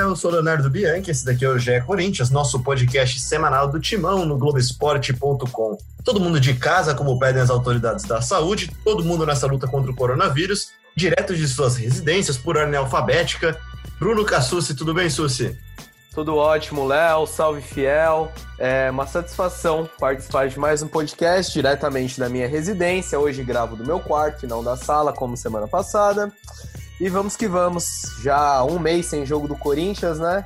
Eu sou Leonardo Bianchi, esse daqui é o GE Corinthians, nosso podcast semanal do Timão no Globoesporte.com. Todo mundo de casa, como pedem as autoridades da saúde, todo mundo nessa luta contra o coronavírus, direto de suas residências por ordem alfabética. Bruno Cassucci, tudo bem, Suci? Tudo ótimo, Léo. Salve, fiel. É uma satisfação participar de mais um podcast diretamente da minha residência. Hoje gravo do meu quarto e não da sala, como semana passada. E vamos que vamos. Já um mês sem jogo do Corinthians, né?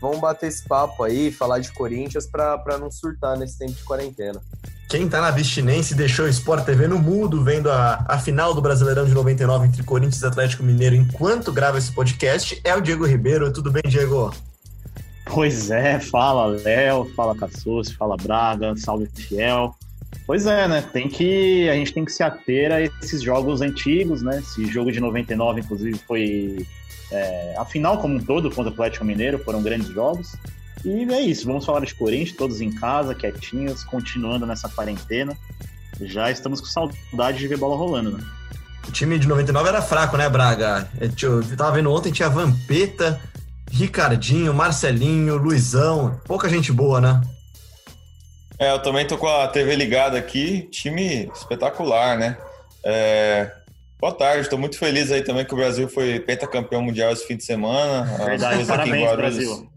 Vamos bater esse papo aí, falar de Corinthians para não surtar nesse tempo de quarentena. Quem tá na abstinência e deixou o Sport TV no mudo vendo a, a final do Brasileirão de 99 entre Corinthians e Atlético Mineiro enquanto grava esse podcast é o Diego Ribeiro. Tudo bem, Diego? Pois é, fala Léo, fala Cassus, fala Braga, salve Fiel. Pois é, né? Tem que a gente tem que se ater a esses jogos antigos, né? Esse jogo de 99, inclusive, foi é, a final como um todo contra o Atlético Mineiro, foram grandes jogos. E é isso, vamos falar de Corinthians, todos em casa, quietinhos, continuando nessa quarentena. Já estamos com saudade de ver bola rolando, né? O time de 99 era fraco, né, Braga? Eu tava vendo ontem, tinha Vampeta, Ricardinho, Marcelinho, Luizão, pouca gente boa, né? É, eu também tô com a TV ligada aqui, time espetacular, né? É... Boa tarde, estou muito feliz aí também que o Brasil foi pentacampeão mundial esse fim de semana. Verdade, parabéns, Guarulhos, Brasil.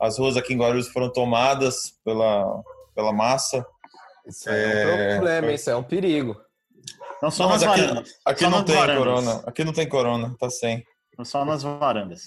As ruas aqui em Guarulhos foram tomadas pela, pela massa. Isso é, é um problema, foi... isso é um perigo. Não só não, nas aqui, varandas. Aqui só não tem varandas. corona. Aqui não tem corona, tá sem. Só nas varandas.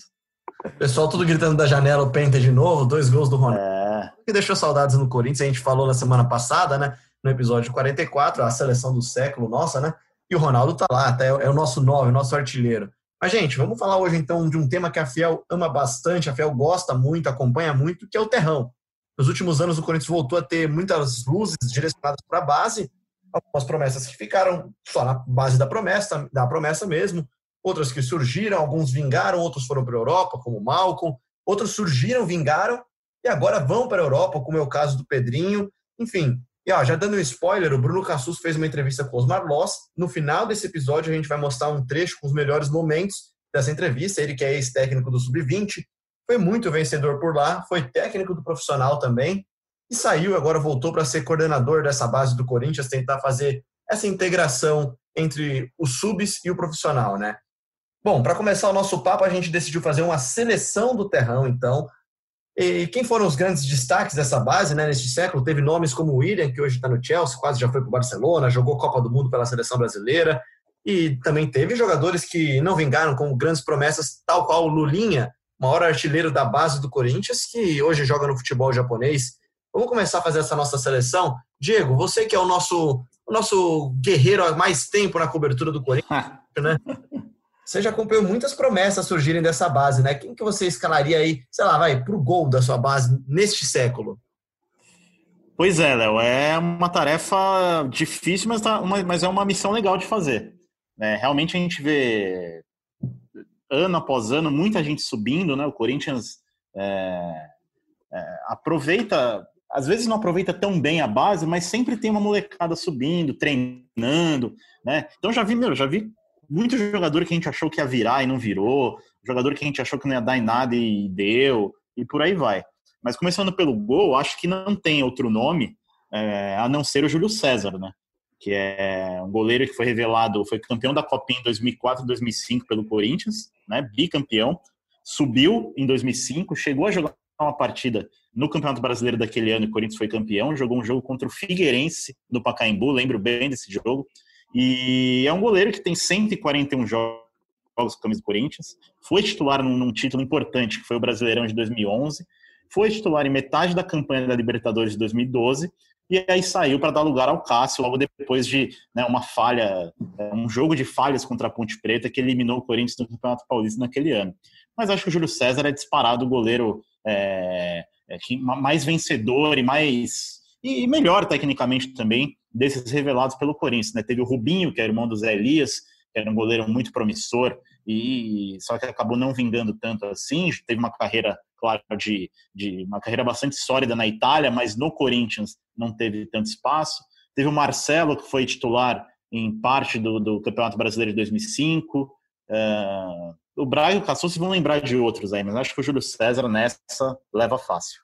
Pessoal tudo gritando da janela, o Penta de novo, dois gols do Ronaldo. É. Que deixou saudades no Corinthians, a gente falou na semana passada, né? No episódio 44, a seleção do século nossa, né? E o Ronaldo tá lá, tá? é o nosso nove, o nosso artilheiro. Mas, gente, vamos falar hoje então de um tema que a Fiel ama bastante, a Fiel gosta muito, acompanha muito, que é o terrão. Nos últimos anos, o Corinthians voltou a ter muitas luzes direcionadas para a base, algumas promessas que ficaram só na base da promessa, da promessa mesmo, outras que surgiram, alguns vingaram, outros foram para a Europa, como o Malcolm, outros surgiram, vingaram e agora vão para a Europa, como é o caso do Pedrinho. Enfim, e ó, já dando um spoiler, o Bruno Cassus fez uma entrevista com os Marlós. No final desse episódio, a gente vai mostrar um trecho com os melhores momentos dessa entrevista. Ele que é ex-técnico do Sub-20, foi muito vencedor por lá, foi técnico do profissional também e saiu, agora voltou para ser coordenador dessa base do Corinthians, tentar fazer essa integração entre os subs e o profissional, né? Bom, para começar o nosso papo, a gente decidiu fazer uma seleção do terrão, então. E quem foram os grandes destaques dessa base, né, neste século? Teve nomes como o William, que hoje está no Chelsea, quase já foi para o Barcelona, jogou Copa do Mundo pela seleção brasileira. E também teve jogadores que não vingaram como grandes promessas, tal qual o Lulinha, maior artilheiro da base do Corinthians, que hoje joga no futebol japonês. Vamos começar a fazer essa nossa seleção. Diego, você que é o nosso, o nosso guerreiro há mais tempo na cobertura do Corinthians, né? Você já acompanhou muitas promessas surgirem dessa base, né? Quem que você escalaria aí, sei lá, vai, para o gol da sua base neste século? Pois é, Léo, é uma tarefa difícil, mas, tá, uma, mas é uma missão legal de fazer. É, realmente a gente vê ano após ano muita gente subindo, né? O Corinthians é, é, aproveita, às vezes não aproveita tão bem a base, mas sempre tem uma molecada subindo, treinando, né? Então já vi, meu, já vi muito jogador que a gente achou que ia virar e não virou, jogador que a gente achou que não ia dar em nada e deu, e por aí vai. Mas começando pelo gol, acho que não tem outro nome é, a não ser o Júlio César, né? Que é um goleiro que foi revelado, foi campeão da Copinha em 2004 e 2005 pelo Corinthians, né? Bicampeão. Subiu em 2005, chegou a jogar uma partida no Campeonato Brasileiro daquele ano o Corinthians foi campeão. Jogou um jogo contra o Figueirense do Pacaembu, lembro bem desse jogo. E é um goleiro que tem 141 jogos com a camisa do Corinthians, foi titular num, num, título importante, que foi o Brasileirão de 2011, foi titular em metade da campanha da Libertadores de 2012, e aí saiu para dar lugar ao Cássio, logo depois de né, uma falha, um jogo de falhas contra a Ponte Preta, que eliminou o Corinthians no Campeonato Paulista naquele ano. Mas acho que o Júlio César é disparado o goleiro é, é, mais vencedor e mais e melhor tecnicamente também desses revelados pelo Corinthians. Né? Teve o Rubinho, que era irmão do Zé Elias, que era um goleiro muito promissor, e só que acabou não vingando tanto assim. Teve uma carreira, claro, de, de uma carreira bastante sólida na Itália, mas no Corinthians não teve tanto espaço. Teve o Marcelo, que foi titular em parte do, do Campeonato Brasileiro de 2005. Uh, o Braga e o Cassucci vão lembrar de outros aí, mas acho que o Júlio César nessa leva fácil.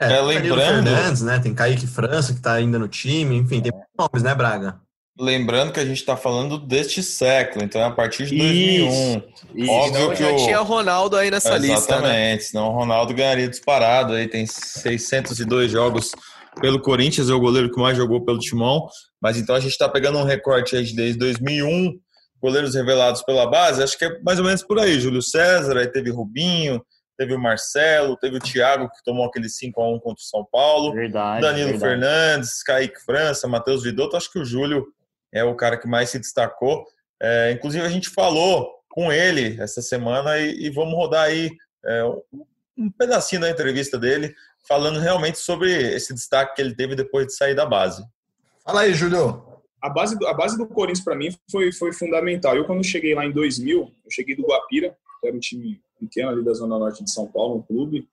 É, é lembrando. Fernandes, né? Tem Kaique França que tá ainda no time, enfim, tem nomes, né, Braga? Lembrando que a gente está falando deste século, então é a partir de 2001. Isso, Óbvio que já o... tinha Ronaldo aí nessa Exatamente, lista. Né? Exatamente, né? senão o Ronaldo ganharia disparado. Aí tem 602 jogos pelo Corinthians, é o goleiro que mais jogou pelo Timão. Mas então a gente está pegando um recorte aí desde 2001, goleiros revelados pela base. Acho que é mais ou menos por aí. Júlio César, aí teve Rubinho, teve o Marcelo, teve o Thiago, que tomou aquele 5x1 contra o São Paulo. Verdade. Danilo verdade. Fernandes, Kaique França, Matheus Vidotto. Acho que o Júlio é o cara que mais se destacou. É, inclusive, a gente falou com ele essa semana e, e vamos rodar aí é, um pedacinho da entrevista dele, falando realmente sobre esse destaque que ele teve depois de sair da base. Fala aí, Júlio. A base, a base do Corinthians, para mim, foi, foi fundamental. Eu, quando cheguei lá em 2000, eu cheguei do Guapira, que era um time pequeno ali da Zona Norte de São Paulo, um clube,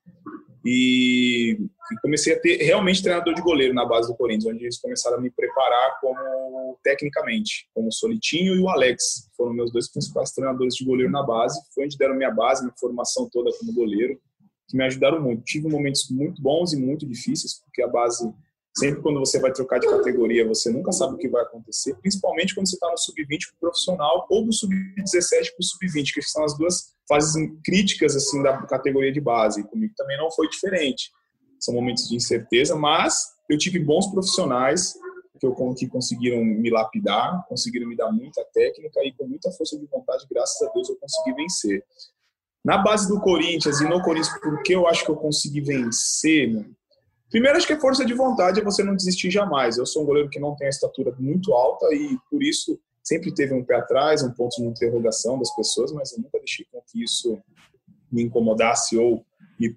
e, comecei a ter realmente treinador de goleiro na base do Corinthians, onde eles começaram a me preparar como tecnicamente, como o Solitinho e o Alex, foram meus dois principais treinadores de goleiro na base, foi onde deram minha base, minha formação toda como goleiro, que me ajudaram muito. Tive momentos muito bons e muito difíceis, porque a base Sempre quando você vai trocar de categoria, você nunca sabe o que vai acontecer, principalmente quando você está no sub-20 para o profissional ou do sub-17 para o sub-20, que são as duas fases críticas assim da categoria de base. Comigo também não foi diferente. São momentos de incerteza, mas eu tive bons profissionais que, eu, que conseguiram me lapidar, conseguiram me dar muita técnica e com muita força de vontade, graças a Deus, eu consegui vencer. Na base do Corinthians e no Corinthians, porque eu acho que eu consegui vencer, Primeiro, acho que a força de vontade é você não desistir jamais. Eu sou um goleiro que não tem a estatura muito alta e, por isso, sempre teve um pé atrás, um ponto de interrogação das pessoas, mas eu nunca deixei com que isso me incomodasse ou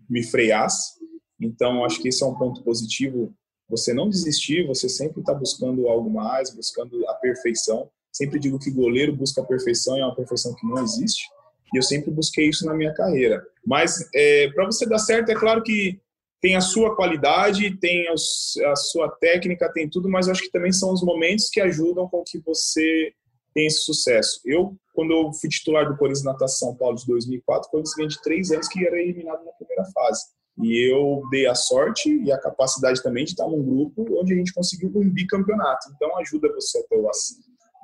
me freasse. Então, acho que esse é um ponto positivo. Você não desistir, você sempre está buscando algo mais, buscando a perfeição. Sempre digo que goleiro busca a perfeição e é uma perfeição que não existe. E eu sempre busquei isso na minha carreira. Mas é, para você dar certo, é claro que tem a sua qualidade, tem a sua técnica, tem tudo, mas acho que também são os momentos que ajudam com que você tenha esse sucesso. Eu, quando eu fui titular do Corinthians Natação São Paulo de 2004, o Corinthians vinha de três anos que era eliminado na primeira fase. E eu dei a sorte e a capacidade também de estar num grupo onde a gente conseguiu um bicampeonato. Então ajuda você a ter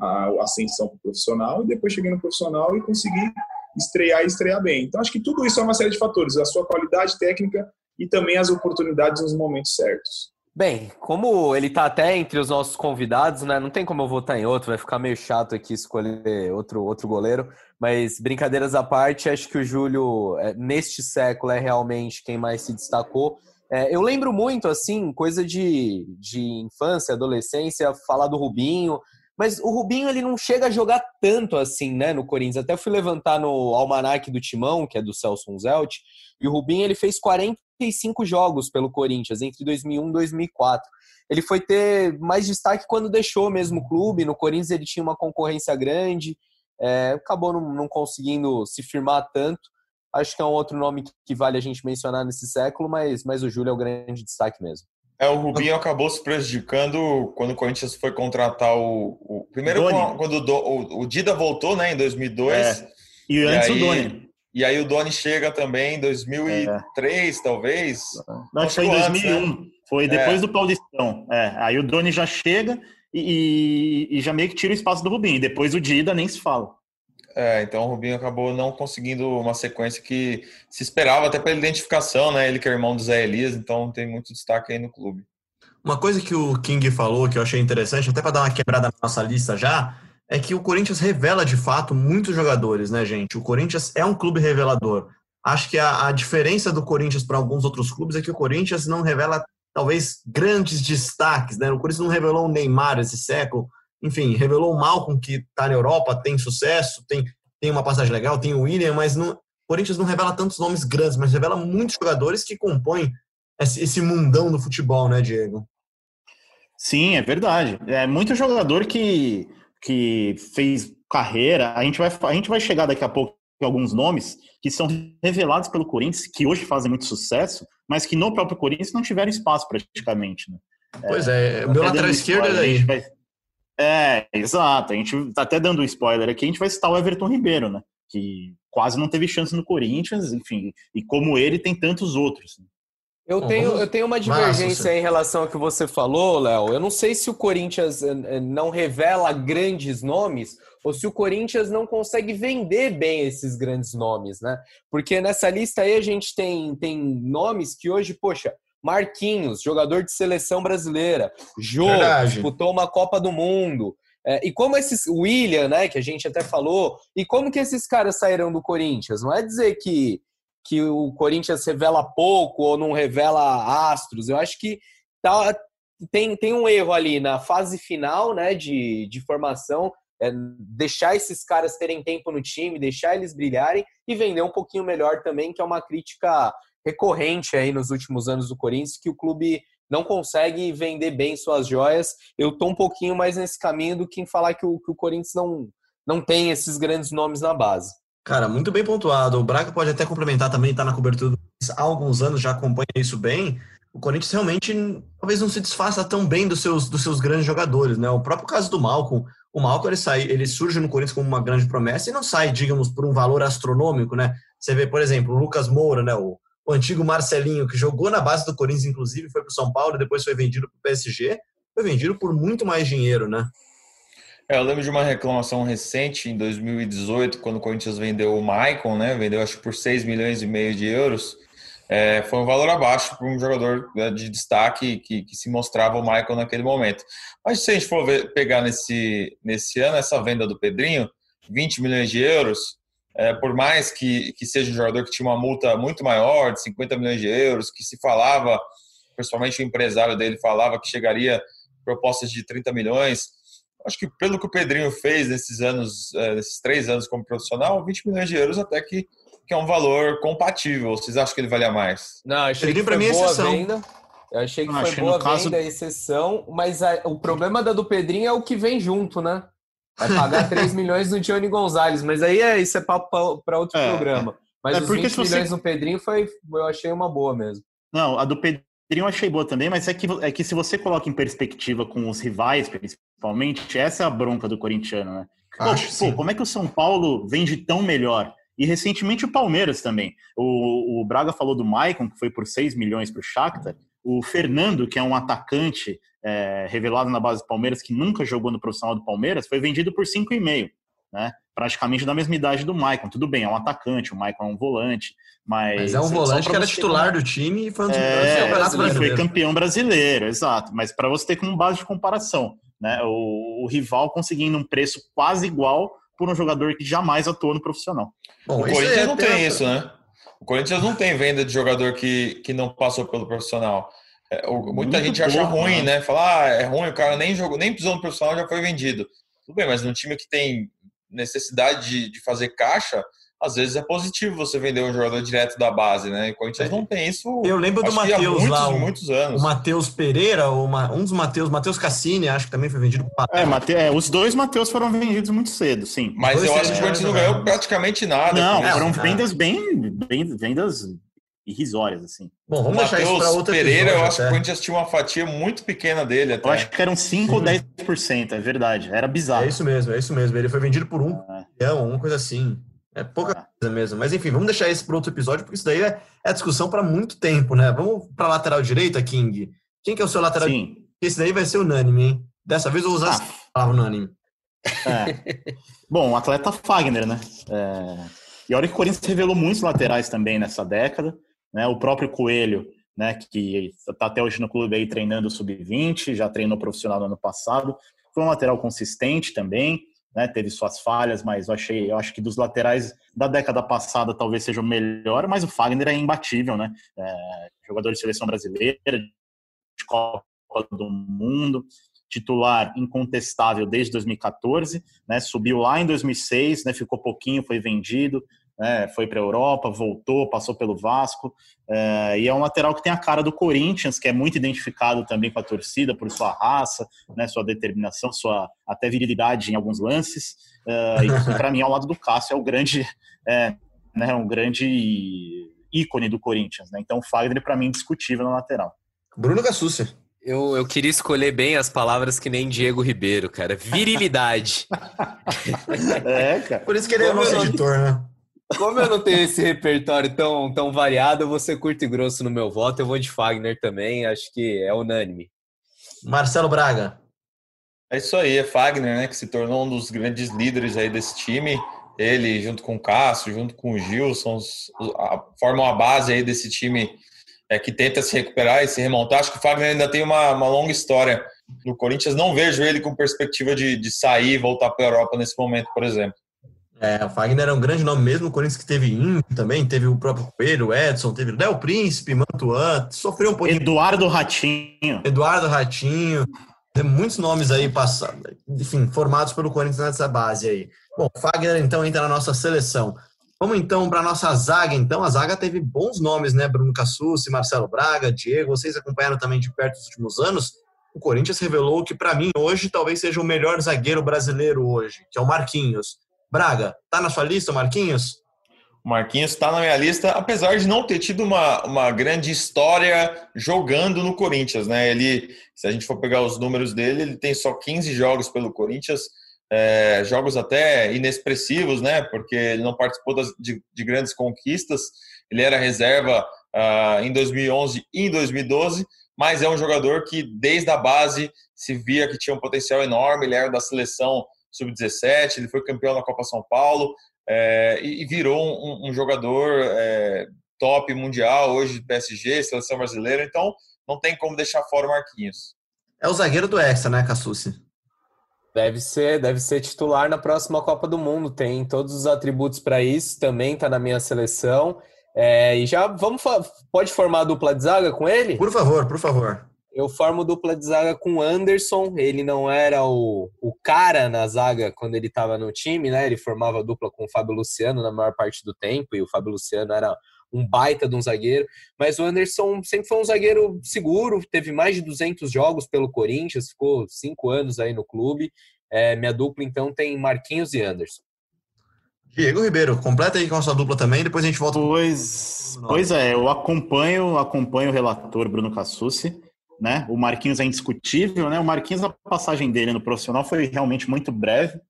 a ascensão para o profissional e depois cheguei no profissional e conseguir estrear e estrear bem. Então acho que tudo isso é uma série de fatores. A sua qualidade técnica, e também as oportunidades nos momentos certos. Bem, como ele está até entre os nossos convidados, né? Não tem como eu votar em outro, vai ficar meio chato aqui escolher outro, outro goleiro. Mas brincadeiras à parte, acho que o Júlio, é, neste século, é realmente quem mais se destacou. É, eu lembro muito, assim, coisa de, de infância, adolescência, falar do Rubinho, mas o Rubinho ele não chega a jogar tanto assim, né, no Corinthians. Até fui levantar no almanac do Timão, que é do Celso Zelt, e o Rubinho ele fez 45 jogos pelo Corinthians entre 2001 e 2004. Ele foi ter mais destaque quando deixou mesmo o clube. No Corinthians ele tinha uma concorrência grande, é, acabou não, não, conseguindo se firmar tanto. Acho que é um outro nome que vale a gente mencionar nesse século, mas, mas o Júlio é o grande destaque mesmo. É, o Rubinho acabou se prejudicando quando o Corinthians foi contratar o. o primeiro, Doni. quando o, o, o, Dida voltou, né, em 2002. É. E, e antes aí, o Doni. E aí o Doni chega também em 2003, é. talvez. Não, Não foi em 2001. Antes, né? Foi depois é. do Paulistão. É. Aí o Doni já chega e, e, já meio que tira o espaço do Rubinho. Depois o Dida nem se fala. É, então o Rubinho acabou não conseguindo uma sequência que se esperava, até pela identificação, né? Ele que é irmão do Zé Elias, então tem muito destaque aí no clube. Uma coisa que o King falou que eu achei interessante, até para dar uma quebrada na nossa lista já, é que o Corinthians revela de fato muitos jogadores, né, gente? O Corinthians é um clube revelador. Acho que a, a diferença do Corinthians para alguns outros clubes é que o Corinthians não revela talvez grandes destaques, né? O Corinthians não revelou o Neymar esse século, enfim, revelou o Malcom, que está na Europa, tem sucesso, tem, tem uma passagem legal, tem o William, mas não, o Corinthians não revela tantos nomes grandes, mas revela muitos jogadores que compõem esse, esse mundão do futebol, né, Diego? Sim, é verdade. É muito jogador que, que fez carreira. A gente, vai, a gente vai chegar daqui a pouco em alguns nomes que são revelados pelo Corinthians, que hoje fazem muito sucesso, mas que no próprio Corinthians não tiveram espaço praticamente. Né? Pois é, é meu lateral esquerdo é daí. Vai, é, exato. A gente tá até dando um spoiler aqui, a gente vai citar o Everton Ribeiro, né? que quase não teve chance no Corinthians, enfim, e como ele tem tantos outros. Eu tenho, eu tenho uma divergência Massa, em relação ao que você falou, Léo. Eu não sei se o Corinthians eh, eh, não revela grandes nomes ou se o Corinthians não consegue vender bem esses grandes nomes, né? Porque nessa lista aí a gente tem, tem nomes que hoje, poxa, Marquinhos, jogador de seleção brasileira, Jô, disputou uma Copa do Mundo. É, e como esses. William, né, que a gente até falou, e como que esses caras saíram do Corinthians? Não é dizer que que o Corinthians revela pouco ou não revela astros. Eu acho que tá, tem, tem um erro ali na fase final né, de, de formação. É deixar esses caras terem tempo no time, deixar eles brilharem e vender um pouquinho melhor também, que é uma crítica recorrente aí nos últimos anos do Corinthians, que o clube não consegue vender bem suas joias. Eu tô um pouquinho mais nesse caminho do que em falar que o, que o Corinthians não, não tem esses grandes nomes na base. Cara, muito bem pontuado. O Braga pode até complementar também, está na cobertura há alguns anos, já acompanha isso bem. O Corinthians realmente talvez não se desfaça tão bem dos seus, dos seus grandes jogadores, né? O próprio caso do Malcom. O Malcom ele, sai, ele surge no Corinthians como uma grande promessa e não sai, digamos, por um valor astronômico, né? Você vê, por exemplo, o Lucas Moura, né? O, o antigo Marcelinho, que jogou na base do Corinthians, inclusive, foi para o São Paulo, depois foi vendido para o PSG, foi vendido por muito mais dinheiro, né? É, eu lembro de uma reclamação recente em 2018, quando o Corinthians vendeu o Maicon, né? Vendeu acho por 6 milhões e meio de euros. É, foi um valor abaixo para um jogador né, de destaque que, que, se mostrava o Michael naquele momento. Mas se a gente for ver, pegar nesse, nesse ano essa venda do Pedrinho, 20 milhões de euros, é, por mais que, que seja um jogador que tinha uma multa muito maior, de 50 milhões de euros, que se falava, principalmente o empresário dele falava que chegaria propostas de 30 milhões, acho que pelo que o Pedrinho fez nesses anos, é, nesses três anos como profissional, 20 milhões de euros até que, que é um valor compatível. Vocês acham que ele valia mais? Não, achei Pedrinho, que foi mim, boa exceção. venda. Eu achei que Não, foi boa caso... venda, exceção, mas a, o problema da do Pedrinho é o que vem junto, né? Vai pagar 3 milhões no Johnny Gonzalez, mas aí é, isso é papo para outro é, programa. Mas é os 20 milhões você... no Pedrinho foi, eu achei uma boa mesmo. Não, a do Pedrinho eu achei boa também, mas é que, é que se você coloca em perspectiva com os rivais, principalmente, essa é a bronca do corintiano, né? Pô, pô, como é que o São Paulo vende tão melhor? E recentemente o Palmeiras também. O, o Braga falou do Maicon, que foi por 6 milhões para o Shakhtar. O Fernando, que é um atacante é, revelado na base do Palmeiras, que nunca jogou no profissional do Palmeiras, foi vendido por 5,5. Né? Praticamente da mesma idade do Maicon. Tudo bem, é um atacante, o Maicon é um volante, mas... Mas é um volante que era titular do time e foi um é, brasileiro. foi campeão brasileiro, exato. Mas para você ter como base de comparação, né? O, o, rival conseguindo um preço quase igual por um jogador que jamais atuou no profissional. Bom, o Corinthians é não tem isso, né? O Corinthians não tem venda de jogador que, que não passou pelo profissional. É, muita Muito gente acha ruim, né? né? Falar, ah, é ruim, o cara nem jogou, nem pisou no profissional, já foi vendido. Tudo bem, mas num time que tem necessidade de, de fazer caixa, às vezes é positivo você vender um jogador direto da base, né? E o Corinthians não tem isso. Eu lembro do Matheus lá, um, muitos anos. O Matheus Pereira, uma, um dos Matheus, Matheus Cassini, acho que também foi vendido para é, Mate, é, os dois Matheus foram vendidos muito cedo, sim. Mas eu acho que o Corinthians não ganhou praticamente nada. Não, foram vendas bem, bem, vendas irrisórias, assim. Bom, vamos deixar isso para outro Pereira, eu acho até. que o Corinthians tinha uma fatia muito pequena dele até. Eu acho que eram 5 ou 10%, é verdade. Era bizarro. É isso mesmo, é isso mesmo. Ele foi vendido por um é. uma coisa assim. É pouca ah. coisa mesmo. Mas enfim, vamos deixar isso para outro episódio, porque isso daí é, é discussão para muito tempo, né? Vamos para lateral direita, King. Quem que é o seu lateral Sim. Esse daí vai ser unânime, hein? Dessa vez eu vou usar ah. a palavra unânime. É. Bom, o atleta Fagner, né? É... E olha que o Corinthians revelou muitos laterais também nessa década. Né? O próprio Coelho, né, que está até hoje no clube aí treinando sub-20, já treinou profissional no ano passado. Foi um lateral consistente também né, teve suas falhas, mas eu achei, eu acho que dos laterais da década passada talvez seja o melhor, mas o Fagner é imbatível, né? É, jogador de seleção brasileira, de Copa do Mundo, titular incontestável desde 2014, né? Subiu lá em 2006, né? Ficou pouquinho, foi vendido, né, foi para a Europa, voltou, passou pelo Vasco, é, e é um lateral que tem a cara do Corinthians, que é muito identificado também com a torcida por sua raça, né, sua determinação, sua até virilidade em alguns lances, é, e para mim, ao lado do Cássio, é o grande, é, né, um grande ícone do Corinthians. Né? Então, o Fagner, para mim, indiscutível na lateral. Bruno Gassucci. Eu, eu queria escolher bem as palavras que nem Diego Ribeiro, cara. Virilidade. é, cara. Por isso que ele é o nosso editor, né? Como eu não tenho esse repertório tão, tão variado, eu vou ser curto e grosso no meu voto. Eu vou de Fagner também, acho que é unânime. Marcelo Braga. É isso aí, é Fagner, né? Que se tornou um dos grandes líderes aí desse time. Ele, junto com o Cássio, junto com o Gilson, formam a base aí desse time é, que tenta se recuperar e se remontar. Acho que o Fagner ainda tem uma, uma longa história no Corinthians. Não vejo ele com perspectiva de, de sair e voltar para a Europa nesse momento, por exemplo. É, o Fagner é um grande nome mesmo, o Corinthians que teve Índio também, teve o próprio Coelho, o Edson, teve o Léo Príncipe, Mantuan, sofreu um pouquinho. Eduardo Ratinho. Eduardo Ratinho, tem muitos nomes aí passados, enfim, formados pelo Corinthians nessa base aí. Bom, Fagner então entra na nossa seleção. Vamos então para a nossa zaga, então. A zaga teve bons nomes, né? Bruno Cassucci, Marcelo Braga, Diego. Vocês acompanharam também de perto nos últimos anos. O Corinthians revelou que, para mim, hoje, talvez seja o melhor zagueiro brasileiro hoje, que é o Marquinhos. Braga, tá na sua lista, Marquinhos? Marquinhos está na minha lista, apesar de não ter tido uma, uma grande história jogando no Corinthians, né? Ele, se a gente for pegar os números dele, ele tem só 15 jogos pelo Corinthians, é, jogos até inexpressivos, né? Porque ele não participou das, de, de, grandes conquistas. Ele era reserva uh, em 2011 e em 2012, mas é um jogador que desde a base se via que tinha um potencial enorme. Ele era da seleção sub-17, ele foi campeão da Copa São Paulo é, e, virou um, um jogador é, top mundial hoje de PSG, seleção brasileira. Então não tem como deixar fora o Marquinhos. É o zagueiro do Hexa, né, Cassucci? Deve ser, deve ser titular na próxima Copa do Mundo. Tem todos os atributos para isso. Também está na minha seleção. É, e já vamos pode formar a dupla de zaga com ele? Por favor, por favor. Eu formo dupla de zaga com o Anderson. Ele não era o, o cara na zaga quando ele estava no time, né? Ele formava dupla com o Fábio Luciano na maior parte do tempo, e o Fábio Luciano era um baita de um zagueiro, mas o Anderson sempre foi um zagueiro seguro, teve mais de 200 jogos pelo Corinthians, ficou cinco anos aí no clube. É, minha dupla, então, tem Marquinhos e Anderson. Diego Ribeiro, completa aí com a sua dupla também, depois a gente volta. Pois, pois é, eu acompanho, acompanho o relator Bruno Cassucci, né? O Marquinhos é indiscutível, né? O Marquinhos, a passagem dele no profissional foi realmente muito breve.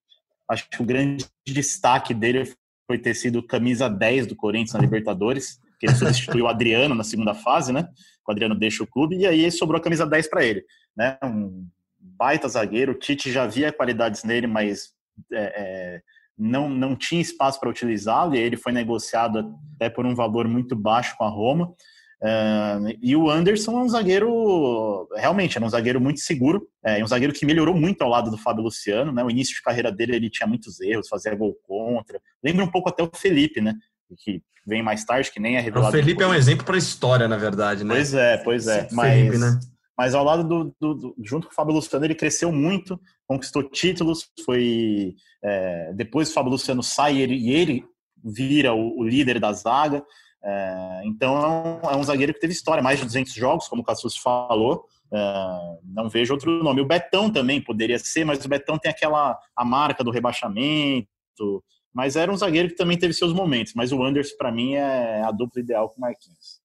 Acho que o grande destaque dele foi ter sido camisa 10 do Corinthians na Libertadores, que ele substituiu o Adriano na segunda fase, né? O Adriano deixa o clube e aí sobrou a camisa 10 para ele, né? Um baita zagueiro. O Tite já via qualidades nele, mas é, é, não, não tinha espaço para utilizá-lo e ele foi negociado até por um valor muito baixo com a Roma. Uh, e o Anderson é um zagueiro, realmente, era um zagueiro muito seguro, é um zagueiro que melhorou muito ao lado do Fábio Luciano, né? O início de carreira dele ele tinha muitos erros, fazia gol contra. Lembra um pouco até o Felipe, né? Que vem mais tarde, que nem é revelado. O Felipe é um exemplo para a história, na verdade, né? Pois é, pois é. Mas, Felipe, né? mas ao lado do, do, do, junto com o Fábio Luciano, ele cresceu muito, conquistou títulos, foi é, depois o Fábio Luciano sai ele, e ele vira o, o líder da zaga. É, então é um, é um, zagueiro que teve história, mais de 200 jogos, como o Cassus falou. É, não vejo outro nome. O Betão também poderia ser, mas o Betão tem aquela a marca do rebaixamento. Mas era um zagueiro que também teve seus momentos. Mas o Anderson, para mim, é a dupla ideal com o Marquinhos.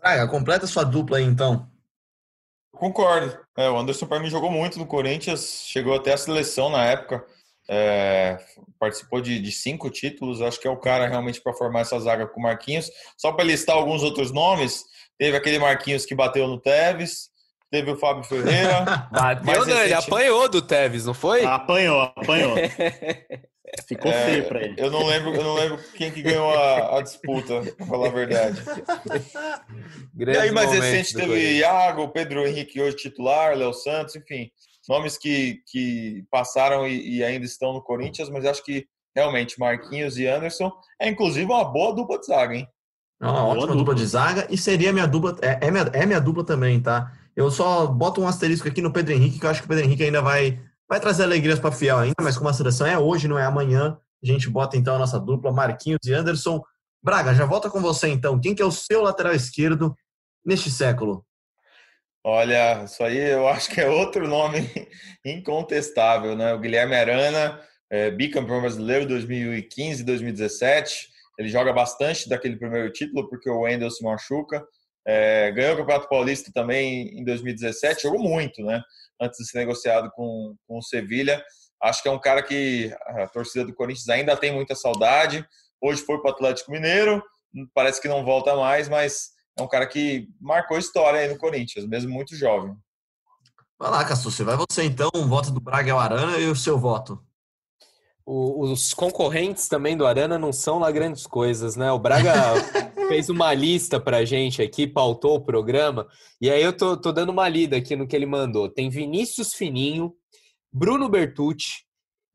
Ah, completa sua dupla aí, então. Concordo. É, o Anderson, para mim, jogou muito no Corinthians, chegou até a seleção na época. É, participou de, de, cinco títulos, acho que é o cara realmente para formar essa zaga com o Marquinhos. Só para listar alguns outros nomes, teve aquele Marquinhos que bateu no Tevez, teve o Fábio Ferreira. bateu, não, ele apanhou do Tevez, não foi? Apanhou, apanhou. Ficou é, feio para ele. Eu não lembro, eu não lembro quem que ganhou a, a disputa, para falar a verdade. e aí, mais recente, teve Iago, Pedro Henrique, hoje titular, Léo Santos, enfim nomes que, que passaram e, e, ainda estão no Corinthians, mas acho que realmente Marquinhos e Anderson é inclusive uma boa dupla de zaga, hein? Uma ótima dupla. dupla de zaga e seria minha dupla, é, é, minha, é minha dupla também, tá? Eu só boto um asterisco aqui no Pedro Henrique, que eu acho que o Pedro Henrique ainda vai, vai trazer alegrias para Fiel ainda, mas como a seleção é hoje, não é amanhã, a gente bota então a nossa dupla, Marquinhos e Anderson. Braga, já volta com você então. Quem que é o seu lateral esquerdo neste século? Olha, isso aí eu acho que é outro nome incontestável, né? O Guilherme Arana, é, bicampeão brasileiro 2015 2017. Ele joga bastante daquele primeiro título porque o Wendel se machuca. É, ganhou o Campeonato Paulista também em 2017, jogou muito, né? Antes de ser negociado com, com o Sevilha. Acho que é um cara que a torcida do Corinthians ainda tem muita saudade. Hoje foi para o Atlético Mineiro, parece que não volta mais, mas é um cara que marcou história aí no Corinthians, mesmo muito jovem. Vai lá, Cassucci, vai você então, o voto do Braga é o Arana e o seu voto? os concorrentes também do Arana não são lá grandes coisas, né? O Braga fez uma lista pra gente aqui, pautou o programa, e aí eu tô, tô dando uma lida aqui no que ele mandou. Tem Vinícius Fininho, Bruno Bertucci,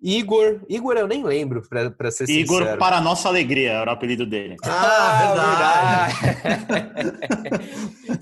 Igor. Igor eu nem lembro, pra, pra ser Igor, sincero. para nossa alegria, era o apelido dele. Ah, verdade. verdade.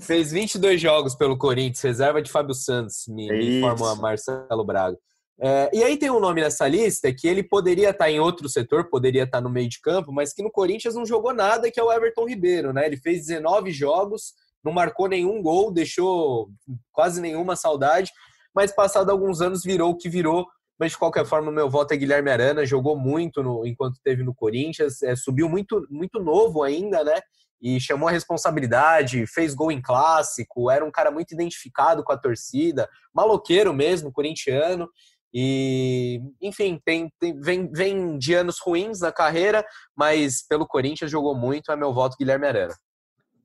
Fez 22 jogos pelo Corinthians, reserva de Fábio Santos, me, me informa Marcelo Braga. É, e aí tem um nome nessa lista que ele poderia estar em outro setor, poderia estar no meio de campo, mas que no Corinthians não jogou nada, que é o Everton Ribeiro, né? Ele fez 19 jogos, não marcou nenhum gol, deixou quase nenhuma saudade, mas passado alguns anos virou o que virou. Mas de qualquer forma, meu voto é Guilherme Arana, jogou muito no, enquanto teve no Corinthians, é, subiu muito, muito novo ainda, né? E chamou a responsabilidade, fez gol em clássico, era um cara muito identificado com a torcida, maloqueiro mesmo, corintiano. E, enfim, tem, tem, vem, vem de anos ruins na carreira, mas pelo Corinthians jogou muito, é meu voto Guilherme Arana.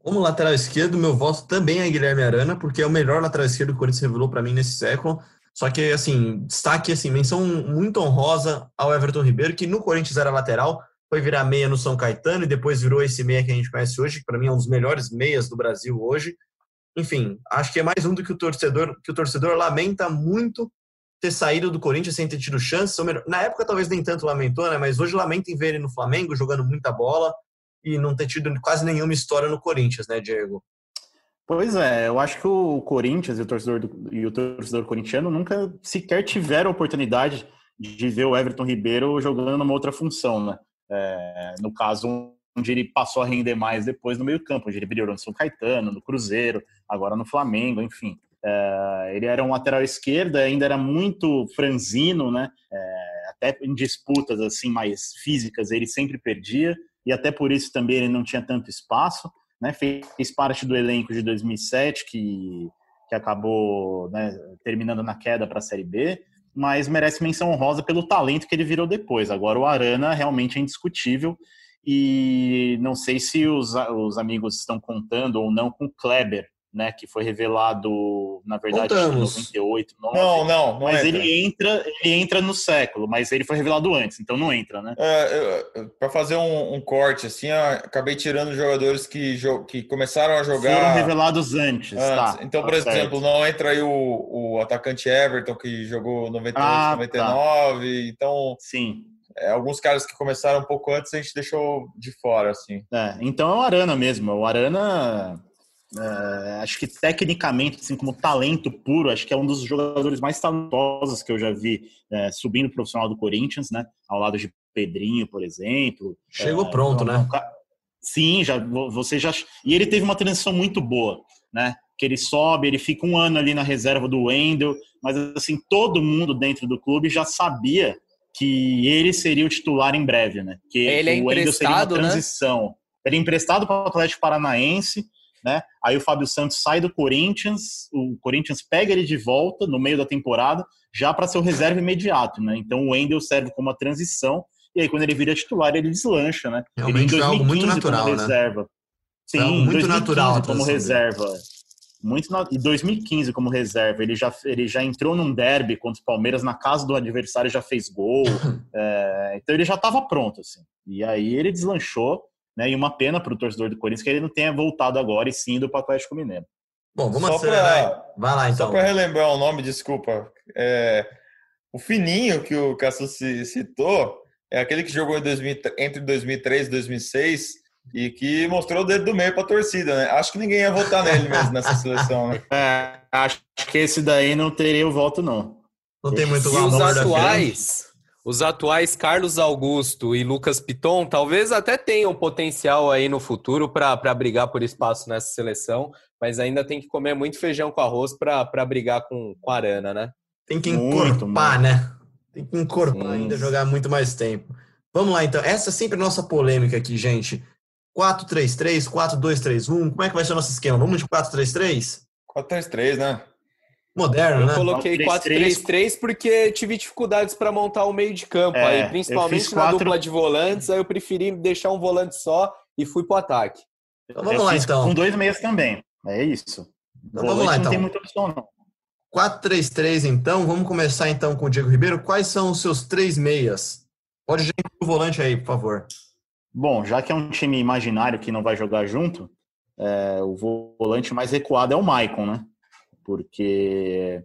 Como lateral esquerdo, meu voto também é Guilherme Arana, porque é o melhor lateral esquerdo que o Corinthians revelou para mim nesse século. Só que, assim, destaque, assim, menção muito honrosa ao Everton Ribeiro, que no Corinthians era lateral, foi virar meia no São Caetano e depois virou esse meia que a gente conhece hoje, que para mim é um dos melhores meias do Brasil hoje. Enfim, acho que é mais um do que o torcedor, que o torcedor lamenta muito ter saído do Corinthians sem ter tido chance. Na época talvez nem tanto lamentou, né? Mas hoje lamenta em ver ele no Flamengo jogando muita bola e não ter tido quase nenhuma história no Corinthians, né, Diego? Pois é, eu acho que o Corinthians e o torcedor, do, e o torcedor corintiano nunca sequer tiveram a oportunidade de ver o Everton Ribeiro jogando numa outra função, né? É, no caso, onde ele passou a render mais depois no meio-campo, onde ele brilhou no São Caetano, no Cruzeiro, agora no Flamengo, enfim. É, ele era um lateral esquerdo, ainda era muito franzino, né? É, até em disputas assim mais físicas ele sempre perdia e até por isso também ele não tinha tanto espaço, né? Fez parte do elenco de 2007 que que acabou né, terminando na queda para a Série B, mas merece menção honrosa pelo talento que ele virou depois. Agora o Arana realmente é indiscutível e não sei se os, os amigos estão contando ou não com Kleber, né, que foi revelado, na verdade, em 98, 9, Não, não, não mas entra. ele entra, ele entra no século, mas ele foi revelado antes, então não entra, né? É, para fazer um, um, corte, assim, acabei tirando jogadores que, que começaram a jogar. Foram revelados antes. antes. Tá, então, por tá exemplo, certo. não entra aí o, o atacante Everton, que jogou 98, ah, 99, tá. então. Sim. É, alguns caras que começaram um pouco antes a gente deixou de fora, assim. É, então é o Arana mesmo. O Arana Uh, acho que tecnicamente, assim, como talento puro, acho que é um dos jogadores mais talentosos que eu já vi uh, subindo profissional do Corinthians, né? Ao lado de Pedrinho, por exemplo. Chegou uh, pronto, né? Sim, já você já e ele teve uma transição muito boa, né? Que ele sobe, ele fica um ano ali na reserva do Wendel, mas assim todo mundo dentro do clube já sabia que ele seria o titular em breve, né? Que ele é o Wendel seria uma né? transição. Né? Ele é emprestado para o Atlético Paranaense né? Aí o Fábio Santos sai do Corinthians, o Corinthians pega ele de volta no meio da temporada, já para ser o reserva imediato, né? Então o Wendel serve como uma transição, e aí quando ele vira titular, ele deslancha, né? Realmente ele em 2015 algo muito natural, como reserva. Né? Sim, muito 2015 natural como reserva. Muito na... E 2015 como reserva, ele já, ele já entrou num derby contra o Palmeiras na casa do adversário, já fez gol. é... Então ele já estava pronto, assim. E aí ele deslanchou né? E uma pena para o torcedor do Corinthians que ele não tenha voltado agora e sim ido para o Atlético Mineiro. Bom, vamos só acelerar. Vai lá, então. Só para relembrar o nome, desculpa. É, o Fininho, que o Cassus citou, é aquele que jogou 2000, entre 2003 e 2006 e que mostrou o dedo do meio para a torcida, né? Acho que ninguém ia votar nele mesmo nessa seleção, né? É, acho que esse daí não teria o voto, não. Não tem muito e os atuais, os atuais Carlos Augusto e Lucas Piton talvez até tenham potencial aí no futuro para brigar por espaço nessa seleção, mas ainda tem que comer muito feijão com arroz para brigar com, com a Arana, né? Tem que encorpar, né? Tem que encorpar Sim. ainda, jogar muito mais tempo. Vamos lá, então. Essa é sempre a nossa polêmica aqui, gente. 4-3-3, 4-2-3-1? Como é que vai ser o nosso esquema? Vamos de 4-3-3? 4-3-3, né? Moderno, eu né? coloquei 4-3-3 porque tive dificuldades para montar o meio de campo é, aí, principalmente na dupla de volantes, aí eu preferi deixar um volante só e fui pro ataque. Então vamos eu lá então. Com dois meias também. É isso. Então vamos lá então. Não tem muita opção não. 4-3-3 então, vamos começar então com o Diego Ribeiro. Quais são os seus três meias? Pode ir o volante aí, por favor. Bom, já que é um time imaginário que não vai jogar junto, é, o volante mais recuado é o Maicon, né? Porque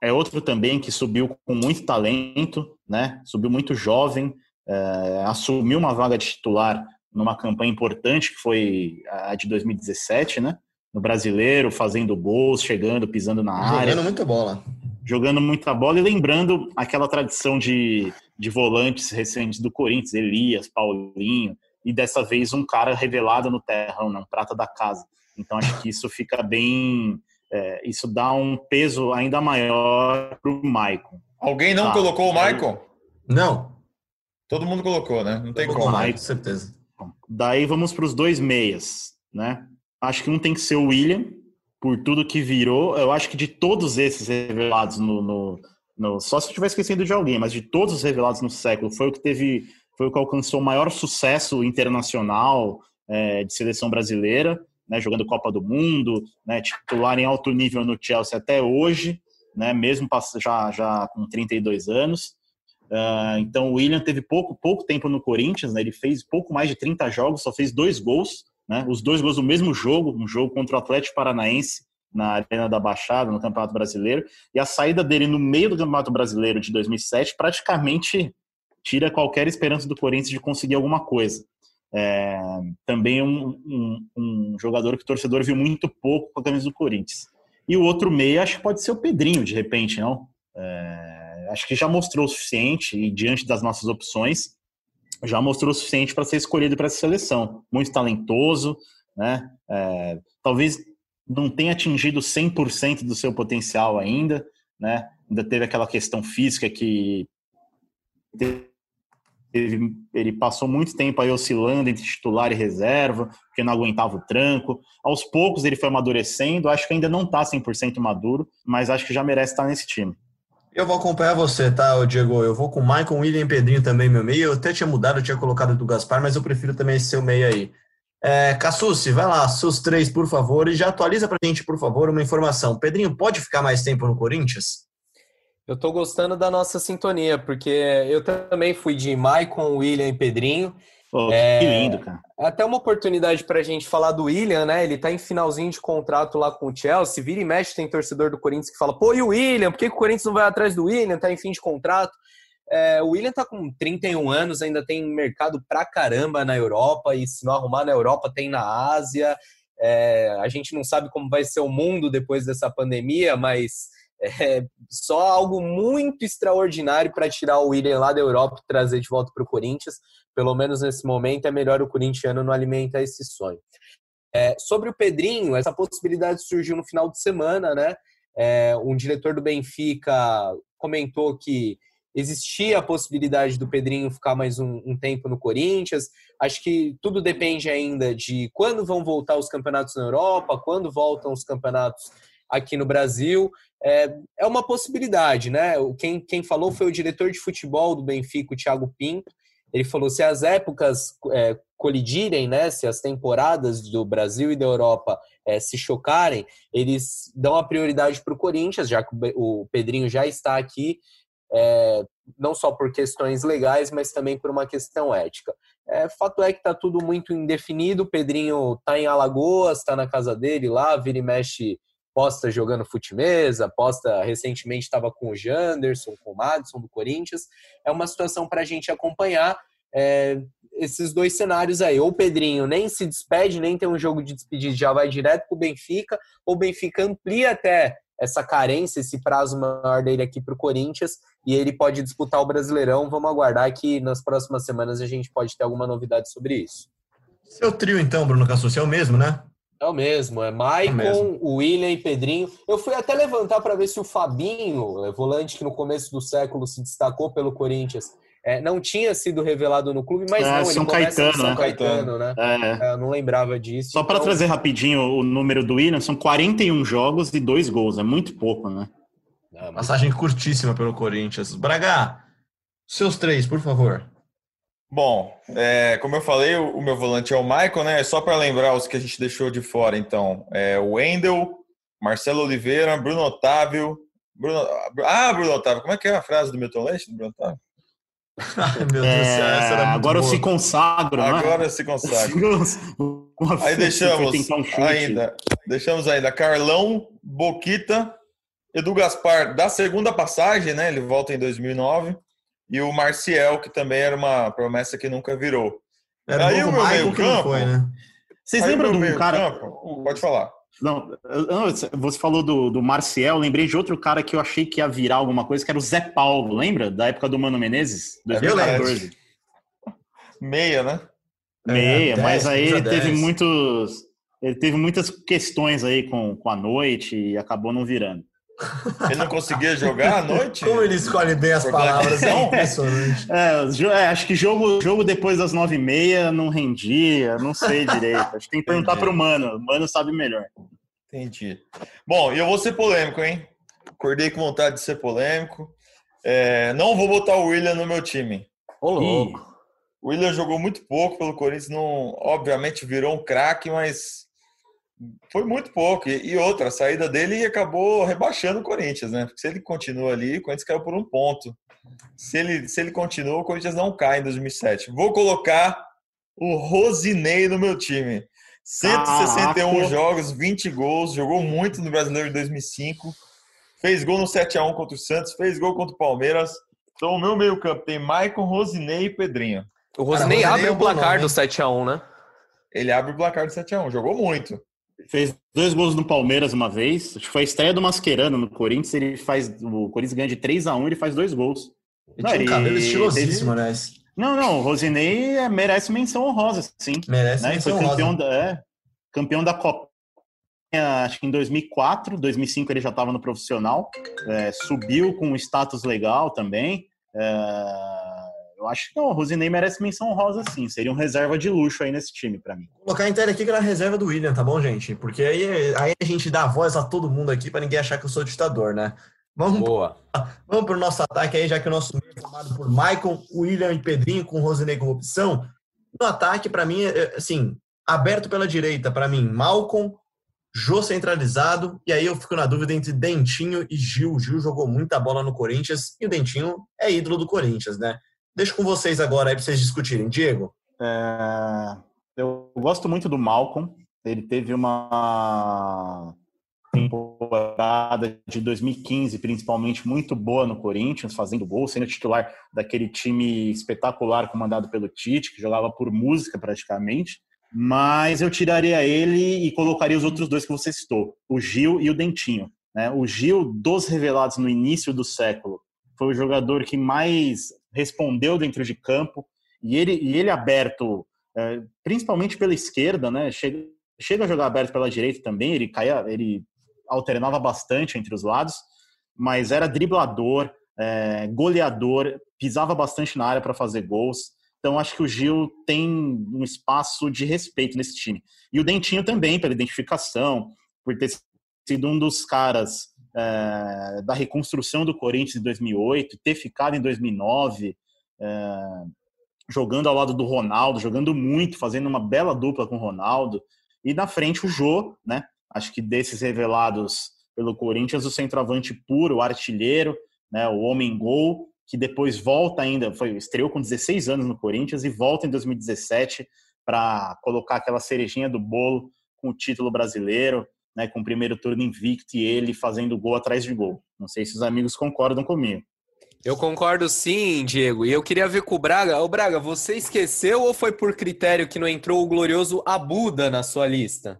é outro também que subiu com muito talento, né? Subiu muito jovem, é, assumiu uma vaga de titular numa campanha importante que foi a de 2017, né? No brasileiro, fazendo gols, chegando, pisando na área. Jogando muita bola. Jogando muita bola e lembrando aquela tradição de de volantes recentes do Corinthians, Elias, Paulinho, e dessa vez um cara revelado no terrão, não, prata da casa. Então acho que isso fica bem. É, isso dá um peso ainda maior para o Maicon. Alguém não tá. colocou o Maicon? Não. Todo mundo colocou, né? Não tem como. Maicon, certeza. Daí vamos para os dois meias, né? Acho que um tem que ser o William, por tudo que virou. Eu acho que de todos esses revelados no, no no, só se eu estiver esquecendo de alguém, mas de todos os revelados no século, foi o que teve, foi o que alcançou o maior sucesso internacional é, de seleção brasileira, né, jogando Copa do Mundo, né, titular em alto nível no Chelsea até hoje, né, mesmo já, já com 32 anos. Uh, então o William teve pouco, pouco tempo no Corinthians, né, ele fez pouco mais de 30 jogos, só fez dois gols, né, os dois gols no mesmo jogo, um jogo contra o Atlético Paranaense na Arena da Baixada, no Campeonato Brasileiro, e a saída dele no meio do Campeonato Brasileiro de 2007 praticamente tira qualquer esperança do Corinthians de conseguir alguma coisa. É, também um, um, um, jogador que o torcedor viu muito pouco com a camisa do Corinthians. E o outro meio, acho que pode ser o Pedrinho, de repente, não? É, acho que já mostrou o suficiente, e diante das nossas opções, já mostrou o suficiente para ser escolhido para essa seleção. Muito talentoso, né? É, talvez não tem atingido 100% do seu potencial ainda, né? Ainda teve aquela questão física que teve, ele passou muito tempo aí oscilando entre titular e reserva, porque não aguentava o tranco. Aos poucos ele foi amadurecendo, acho que ainda não está 100% maduro, mas acho que já merece estar nesse time. Eu vou acompanhar você, tá, Diego? Eu vou com o Michael, William e Pedrinho também, meu meio. Eu até tinha mudado, eu tinha colocado do Gaspar, mas eu prefiro também esse seu meio aí. É, Cassucci, vai lá, seus três, por favor, e já atualiza pra gente, por favor, uma informação. Pedrinho, pode ficar mais tempo no Corinthians? Eu tô gostando da nossa sintonia, porque eu também fui de Maicon, William e Pedrinho. Oh, é, que lindo, cara. É até uma oportunidade pra gente falar do William, né? Ele tá em finalzinho de contrato lá com o Chelsea. Vira e mexe, tem torcedor do Corinthians que fala: pô, e o William? Por que, que o Corinthians não vai atrás do William? Tá em fim de contrato. É, o William tá com 31 anos, ainda tem mercado pra caramba na Europa, e se não arrumar na Europa, tem na Ásia. É, a gente não sabe como vai ser o mundo depois dessa pandemia, mas é só algo muito extraordinário para tirar o William lá da Europa e trazer de volta para o Corinthians. Pelo menos nesse momento é melhor o corintiano não alimentar esse sonho. É, sobre o Pedrinho, essa possibilidade surgiu no final de semana, né? É, um diretor do Benfica comentou que existia a possibilidade do Pedrinho ficar mais um, um, tempo no Corinthians. Acho que tudo depende ainda de quando vão voltar os campeonatos na Europa, quando voltam os campeonatos aqui no Brasil. É, é uma possibilidade, né? Quem, quem falou foi o diretor de futebol do Benfica, o Thiago Pinto. Ele falou: se as épocas é, colidirem, né, se as temporadas do Brasil e da Europa é, se chocarem, eles dão a prioridade para o Corinthians, já que o Pedrinho já está aqui é, não só por questões legais, mas também por uma questão ética. É, fato é que está tudo muito indefinido. O Pedrinho está em Alagoas, está na casa dele lá, vira e mexe, posta jogando futimesa, posta recentemente estava com o Janderson, com o Madison do Corinthians. É uma situação para a gente acompanhar. É, esses dois cenários aí. Ou o Pedrinho nem se despede, nem tem um jogo de despedida, já vai direto para o Benfica, ou o Benfica amplia até essa carência, esse prazo maior dele aqui para o Corinthians e ele pode disputar o Brasileirão. Vamos aguardar que nas próximas semanas a gente pode ter alguma novidade sobre isso. Seu trio, então, Bruno Cassucci, é o mesmo, né? É o mesmo, é Maicon, é William e Pedrinho. Eu fui até levantar para ver se o Fabinho, volante que no começo do século se destacou pelo Corinthians, é, não tinha sido revelado no clube, mas é, não, São Caetano, São né? Caetano, né? É. é. eu não lembrava disso. Só então... para trazer rapidinho o número do William, são 41 jogos e dois gols, é muito pouco, né? Ah, Passagem curtíssima pelo Corinthians. Braga, seus três, por favor. Bom, é, como eu falei, o, o, meu volante é o Michael, né? Só para lembrar os que a gente deixou de fora, então, é o Wendel, Marcelo Oliveira, Bruno Otávio. Bruno, ah, Bruno Otávio, como é que é a frase do Milton Leite, do Bruno Otávio? Ai, meu Deus, é, agora boa. eu se consagro, né? Agora eu se consagro. Aí deixamos um ainda, deixamos ainda Carlão, Boquita, Edu Gaspar da segunda passagem, né? Ele volta em 2009 e o Marcial, que também era uma promessa que nunca virou. Era Aí o meu meio campo, foi, né? Vocês lembram do cara? Campo, pode falar. Não, você falou do, do Marcial, lembrei de outro cara que eu achei que ia virar alguma coisa, que era o Zé Paulo, lembra? Da época do Mano Menezes? 2014. É Meia, né? Meia, é, mas aí ele teve muitos. Ele teve muitas questões aí com, com a noite e acabou não virando. Ele não conseguia jogar à noite? Como ele escolhe bem as palavras, é impressionante. É, é, acho que jogo, jogo depois das nove e meia não rendia, não sei direito. Acho que tem que perguntar para o Mano, o Mano sabe melhor. Entendi. Bom, e eu vou ser polêmico, hein? Acordei com vontade de ser polêmico. É, não vou botar o William no meu time. Ô, louco. O William jogou muito pouco pelo Corinthians, não, obviamente virou um craque, mas foi muito pouco. E, outra, a saída dele acabou rebaixando o Corinthians, né? Porque se ele continua ali, o Corinthians caiu por um ponto. Se ele, se ele continua, o Corinthians não cai em 2007. Vou colocar o Rosinei no meu time. 161 ah, jogos, 20 gols, jogou muito no Brasileiro de 2005. Fez gol no 7x1 contra o Santos, fez gol contra o Palmeiras. Então, o meu meio-campo tem Maicon, Rosinei e Pedrinho. O Rosinei abre é o placar do 7x1, né? Ele abre o placar do 7x1, jogou muito. Fez dois gols no Palmeiras uma vez. Acho que foi a estreia do Mascherano no Corinthians. Ele faz. O Corinthians ganha de 3 a 1 ele faz dois gols. Ele não, tinha um cabelo estilosíssimo, né? Não, não, o Rosinei é, merece menção honrosa, sim. Merece né? menção foi campeão honrosa. Da, é, campeão da Copa. Acho que em 2004, 2005 ele já estava no profissional. É, subiu com um status legal também. É, eu acho que não, o Rosinei merece menção honrosa sim. Seria um reserva de luxo aí nesse time para mim. Vou colocar inteiro aqui que era a reserva do William, tá bom, gente? Porque aí, aí a gente dá voz a todo mundo aqui para ninguém achar que eu sou ditador, né? Vamos, Boa. Vamos pro nosso ataque aí, já que o nosso meio é formado por Maicon, William e Pedrinho, com Rosinei como opção. No ataque, para mim, é, assim, aberto pela direita, para mim, Malcolm, Jô centralizado, e aí eu fico na dúvida entre Dentinho e Gil. Gil jogou muita bola no Corinthians e o Dentinho é ídolo do Corinthians, né? Deixo com vocês agora aí para vocês discutirem. Diego? É, eu gosto muito do Malcolm. Ele teve uma temporada de 2015, principalmente, muito boa no Corinthians, fazendo gol, sendo titular daquele time espetacular comandado pelo Tite, que jogava por música praticamente. Mas eu tiraria ele e colocaria os outros dois que você citou, o Gil e o Dentinho. Né? O Gil, dos revelados no início do século, foi o jogador que mais respondeu dentro de campo e ele, e ele aberto, é, principalmente pela esquerda, né? Chega, chega a jogar aberto pela direita também. Ele caía, ele alternava bastante entre os lados, mas era driblador, é, goleador, pisava bastante na área para fazer gols. Então acho que o Gil tem um espaço de respeito nesse time. E o Dentinho também, pela identificação, por ter sido um dos caras é, da reconstrução do Corinthians em 2008, ter ficado em 2009, é, jogando ao lado do Ronaldo, jogando muito, fazendo uma bela dupla com o Ronaldo. E na frente o Jô, né? Acho que desses revelados pelo Corinthians, o centroavante puro, o artilheiro, né? o homem gol, que depois volta ainda, foi estreou com 16 anos no Corinthians e volta em 2017 para colocar aquela cerejinha do bolo com o título brasileiro né, com o primeiro turno invicto e ele fazendo gol atrás de gol. Não sei se os amigos concordam comigo. Eu concordo sim, Diego. E eu queria ver com o Braga. Ô, Braga, você esqueceu ou foi por critério que não entrou o glorioso Abuda na sua lista?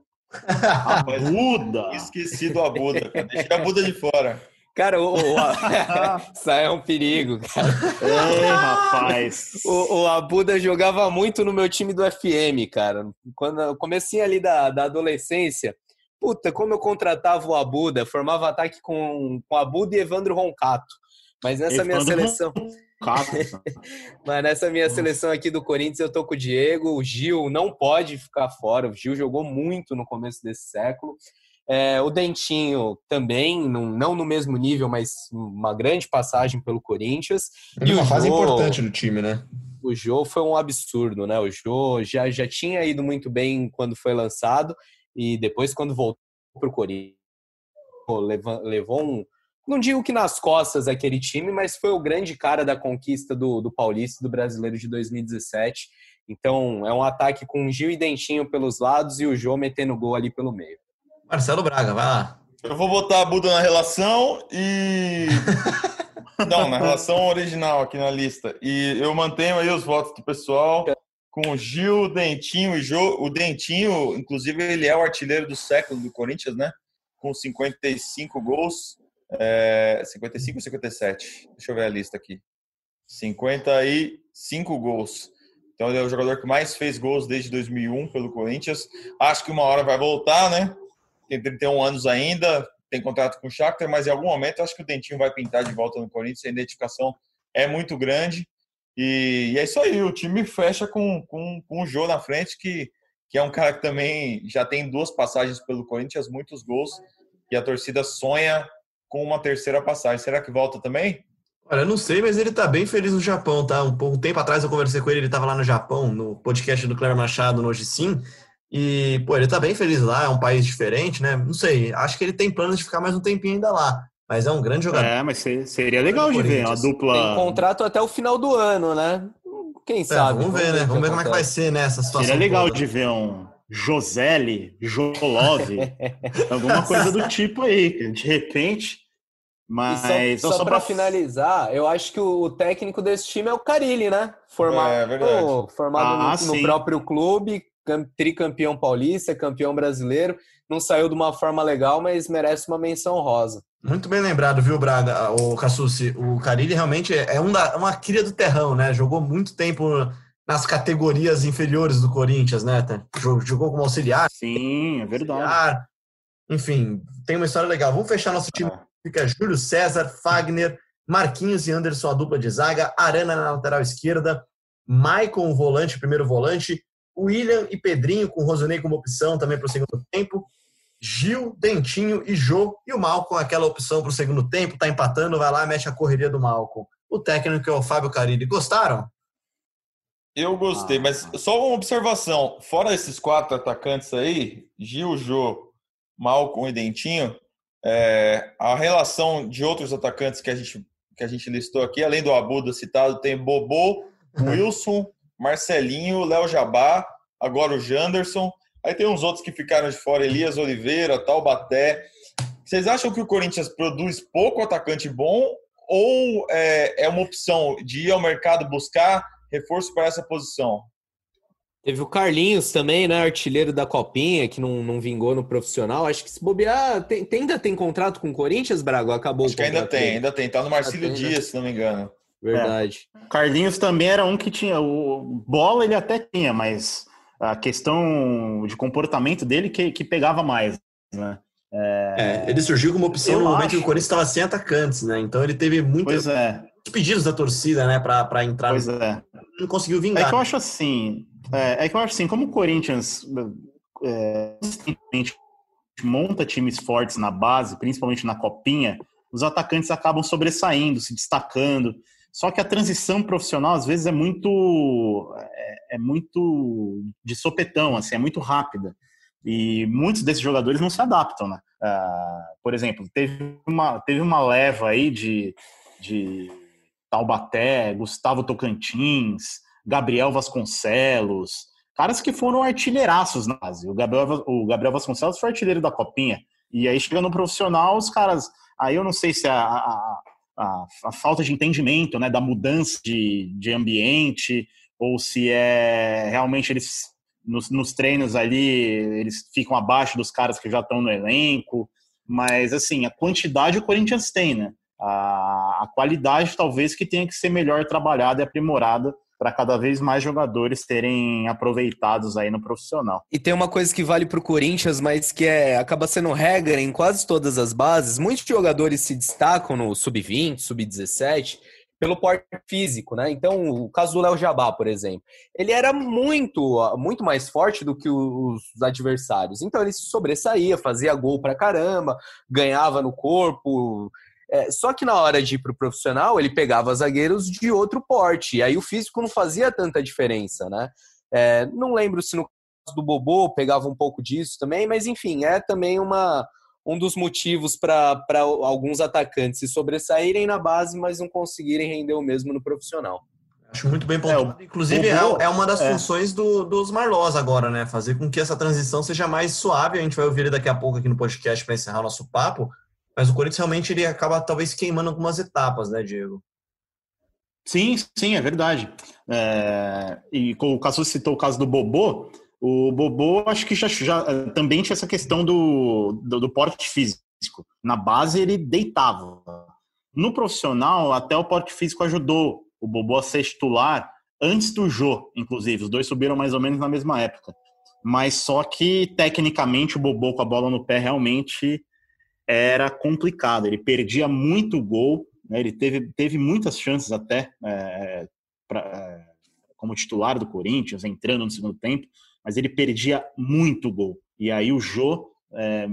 Abuda? Esqueci do Abuda. Deixei a Abuda de fora. Cara, o, o, isso é um perigo, cara. Ei, rapaz. O, o Abuda jogava muito no meu time do FM, cara. Quando eu comecei ali da, da adolescência, Puta, como eu contratava o Abuda, formava ataque com, com Abuda e Evandro Roncato. Mas nessa Evandro minha seleção. Mas nessa minha seleção aqui do Corinthians, eu tô com o Diego. O Gil não pode ficar fora. O Gil jogou muito no começo desse século. É, o Dentinho também, não, no mesmo nível, mas uma grande passagem pelo Corinthians. E uma fase importante no time, né? O Jô foi um absurdo, né? O Jô já, já tinha ido muito bem quando foi lançado e depois, quando voltou para o Corinthians, levou, levou um, não digo que nas costas aquele time, mas foi o grande cara da conquista do, do Paulista do Brasileiro de 2017. Então é um ataque com Gil e Dentinho pelos lados e o Jô metendo gol ali pelo meio. Marcelo Braga, vai lá. Eu vou botar a Buda na relação e. Não, na relação original aqui na lista. E eu mantenho aí os votos do pessoal com o Gil, Dentinho e Jô. O Dentinho, inclusive, ele é o artilheiro do século do Corinthians, né? Com 55 gols. É, 55 ou 57? Deixa eu ver a lista aqui. 55 gols. Então ele é o jogador que mais fez gols desde 2001 pelo Corinthians. Acho que uma hora vai voltar, né? Tem 31 anos ainda, tem contrato com o Shakhtar, mas em algum momento acho que o Dentinho vai pintar de volta no Corinthians. A identificação é muito grande. E, e é isso aí, o time fecha com, com, com o Jô na frente, que, que é um cara que também já tem duas passagens pelo Corinthians, muitos gols, e a torcida sonha com uma terceira passagem. Será que volta também? Olha, não sei, mas ele tá bem feliz no Japão, tá? Um, um tempo atrás eu conversei com ele, ele tava lá no Japão, no podcast do Cleber Machado, no Hoje Sim, e, pô, ele tá bem feliz lá, é um país diferente, né? Não sei, acho que ele tem planos de ficar mais um tempinho ainda lá, mas é um grande jogador. É, mas seria legal de ver a dupla... Tem contrato até o final do ano, né? Quem é, sabe? Vamos ver, né? Vamos ver como é que vai ser nessa né, situação. Seria legal toda. de ver um Josele, Jolove, alguma coisa do tipo aí, de repente mas só, só para finalizar, eu acho que o técnico desse time é o Carilli, né? Formado, é, formado ah, no, no, próprio clube, tricampeão paulista, campeão brasileiro. Não saiu de uma forma legal, mas merece uma menção rosa. Muito bem lembrado, viu, Braga? O Cassucci, o Carilli realmente é um da, uma cria do terrão, né? Jogou muito tempo nas categorias inferiores do Corinthians, né? Jogou como auxiliar. Sim, é verdade. Auxiliar. Enfim, tem uma história legal. Vamos fechar nosso time ah fica Júlio César, Fagner, Marquinhos e Anderson, a dupla de zaga, Arana na lateral esquerda, Maicon, volante, primeiro volante, William e Pedrinho, com Rosanei como opção também para o segundo tempo, Gil, Dentinho e Jô, e o Malcom, aquela opção para o segundo tempo, tá empatando, vai lá, mexe a correria do Malcom. O técnico é o Fábio Carilli. Gostaram? Eu gostei, ah. mas só uma observação. Fora esses quatro atacantes aí, Gil, Jô, Malcom e Dentinho, é, a relação de outros atacantes que a gente, que a gente listou aqui, além do Abuda citado, tem Bobô, Wilson, Marcelinho, Léo Jabá, agora o Janderson. Aí tem uns outros que ficaram de fora, Elias Oliveira, Taubaté. Vocês acham que o Corinthians produz pouco atacante bom ou é, é uma opção de ir ao mercado buscar reforço para essa posição? Teve o Carlinhos também, né? Artilheiro da Copinha, que não, não vingou no profissional. Acho que se bobear, tem, tem ainda tem contrato com o Corinthians, Braga? Acabou Acho que ainda tem, dele. ainda tem. Tá no Marcílio tem, né? Dias, né? se não me engano. Verdade. É. Carlinhos também era um que tinha. O bola ele até tinha, mas a questão de comportamento dele que, que pegava mais, né? É... É, ele surgiu como opção Eu no momento acho. que o Corinthians estava sem atacantes, né? Então ele teve muitos é. pedidos da torcida, né, para entrar. Pois é. Não conseguiu vingar. É que eu acho assim, é, é que eu acho assim, como o Corinthians é, monta times fortes na base, principalmente na copinha, os atacantes acabam sobressaindo, se destacando. Só que a transição profissional às vezes é muito é, muito de sopetão, assim, é muito rápida. E muitos desses jogadores não se adaptam, né? Uh, por exemplo, teve uma, teve uma leva aí de, de Taubaté, Gustavo Tocantins, Gabriel Vasconcelos, caras que foram artilheiraços na base. O Gabriel, o Gabriel Vasconcelos foi artilheiro da Copinha. E aí, chegando no profissional, os caras. Aí eu não sei se a, a, a, a falta de entendimento né, da mudança de, de ambiente, ou se é realmente eles, nos, nos treinos ali, eles ficam abaixo dos caras que já estão no elenco. Mas, assim, a quantidade o Corinthians tem, né? A, a qualidade talvez que tenha que ser melhor trabalhada e aprimorada para cada vez mais jogadores serem aproveitados aí no profissional. E tem uma coisa que vale para o Corinthians, mas que é acaba sendo regra em quase todas as bases. Muitos jogadores se destacam no sub-20, sub-17, pelo porte físico, né? Então, o caso do Léo Jabá, por exemplo, ele era muito, muito mais forte do que os adversários. Então, ele se sobressaía, fazia gol pra caramba, ganhava no corpo. É, só que na hora de ir pro profissional, ele pegava zagueiros de outro porte. E aí o físico não fazia tanta diferença, né? É, não lembro se no caso do Bobô pegava um pouco disso também, mas enfim, é também uma um dos motivos para alguns atacantes se sobressaírem na base, mas não conseguirem render o mesmo no profissional. Acho muito bem pontuado. É, Inclusive, é, é, uma das é. funções do, dos Marlós agora, né? Fazer com que essa transição seja mais suave. A gente vai ouvir ele daqui a pouco aqui no podcast para encerrar o nosso papo. Mas o Corinthians realmente ele acaba talvez queimando algumas etapas, né, Diego? Sim, sim, é verdade. É... E o Caso citou o caso do Bobô. O Bobô, acho que já, já também tinha essa questão do, do, do, porte físico. Na base, ele deitava. No profissional, até o porte físico ajudou o Bobô a ser titular antes do Jô, inclusive. Os dois subiram mais ou menos na mesma época. Mas só que, tecnicamente, o Bobô com a bola no pé realmente era complicado. Ele perdia muito gol, né? ele teve, teve muitas chances até é, pra, como titular do Corinthians, entrando no segundo tempo mas ele perdia muito gol. E aí o Jô, é,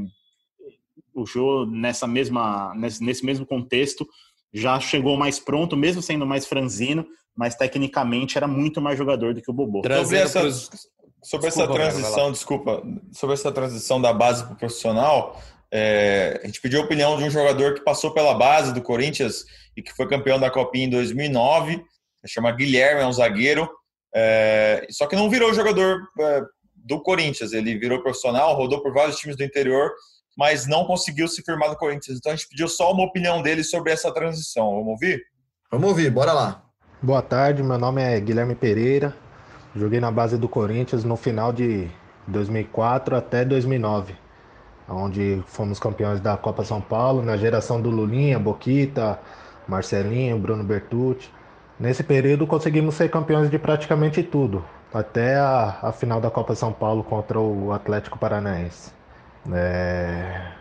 o Jô nessa mesma, nesse, nesse mesmo contexto, já chegou mais pronto, mesmo sendo mais franzino, mas tecnicamente era muito mais jogador do que o Bobô. Sobre essa, pros... sobre desculpa, essa transição, desculpa, sobre essa transição da base para o profissional, é, a gente pediu a opinião de um jogador que passou pela base do Corinthians e que foi campeão da Copinha em 2009, chama Guilherme, é um zagueiro, é, só que não virou jogador é, do Corinthians, ele virou profissional, rodou por vários times do interior, mas não conseguiu se firmar no Corinthians. Então a gente pediu só uma opinião dele sobre essa transição. Vamos ouvir? Vamos ouvir, bora lá. Boa tarde, meu nome é Guilherme Pereira. Joguei na base do Corinthians no final de 2004 até 2009, onde fomos campeões da Copa São Paulo, na geração do Lulinha, Boquita, Marcelinho, Bruno Bertucci. Nesse período conseguimos ser campeões de praticamente tudo, até a, a final da Copa São Paulo contra o Atlético Paranaense. É...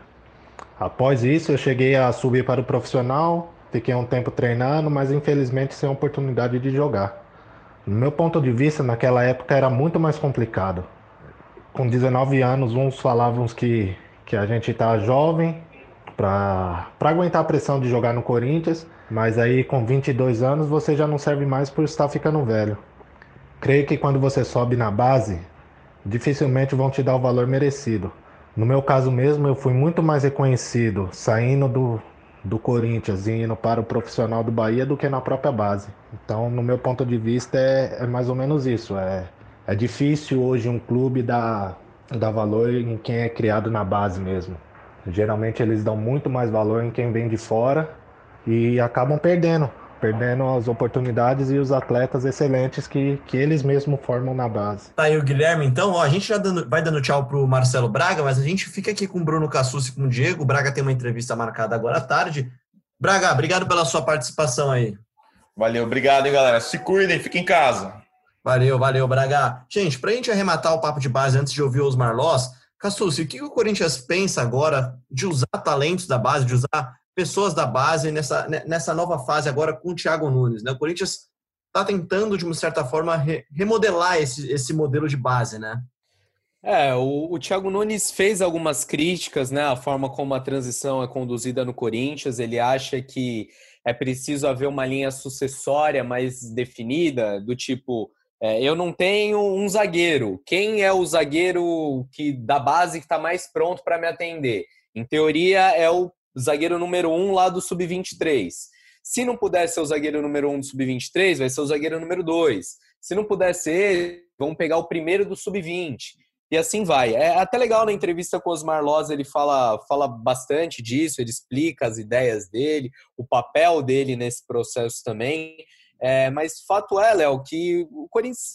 Após isso, eu cheguei a subir para o profissional, fiquei um tempo treinando, mas infelizmente sem oportunidade de jogar. No meu ponto de vista, naquela época era muito mais complicado. Com 19 anos, uns falavam que, que a gente está jovem para aguentar a pressão de jogar no Corinthians, mas aí com 22 anos você já não serve mais por estar ficando velho. Creio que quando você sobe na base, dificilmente vão te dar o valor merecido. No meu caso mesmo, eu fui muito mais reconhecido saindo do, do Corinthians e indo para o profissional do Bahia do que na própria base. Então, no meu ponto de vista, é, é mais ou menos isso. É, é difícil hoje um clube dar, dar valor em quem é criado na base mesmo. Geralmente eles dão muito mais valor em quem vem de fora e acabam perdendo, perdendo as oportunidades e os atletas excelentes que, que eles mesmos formam na base. Tá aí o Guilherme, então, ó, a gente já dando, vai dando tchau pro Marcelo Braga, mas a gente fica aqui com o Bruno Cassucci e com o Diego. O Braga tem uma entrevista marcada agora à tarde. Braga, obrigado pela sua participação aí. Valeu, obrigado, hein, galera. Se cuidem, fiquem em casa. Valeu, valeu, Braga. Gente, pra gente arrematar o papo de base antes de ouvir os Marlós, Cassucci, o que o Corinthians pensa agora de usar talentos da base, de usar pessoas da base nessa, nessa nova fase agora com o Thiago Nunes. Né? O Corinthians está tentando, de uma certa forma, re, remodelar esse, esse modelo de base, né? É, o, o Thiago Nunes fez algumas críticas, né? A forma como a transição é conduzida no Corinthians. Ele acha que é preciso haver uma linha sucessória mais definida, do tipo, é, eu não tenho um zagueiro. Quem é o zagueiro que da base que está mais pronto para me atender? Em teoria, é o zagueiro número um lá do sub-23. Se não puder ser o zagueiro número um do sub-23, vai ser o zagueiro número dois. Se não puder ser, vamos pegar o primeiro do sub-20. E assim vai. É até legal na entrevista com o Osmar Loz, ele fala, fala bastante disso, ele explica as ideias dele, o papel dele nesse processo também. É, mas fato é, Léo, que o Corinthians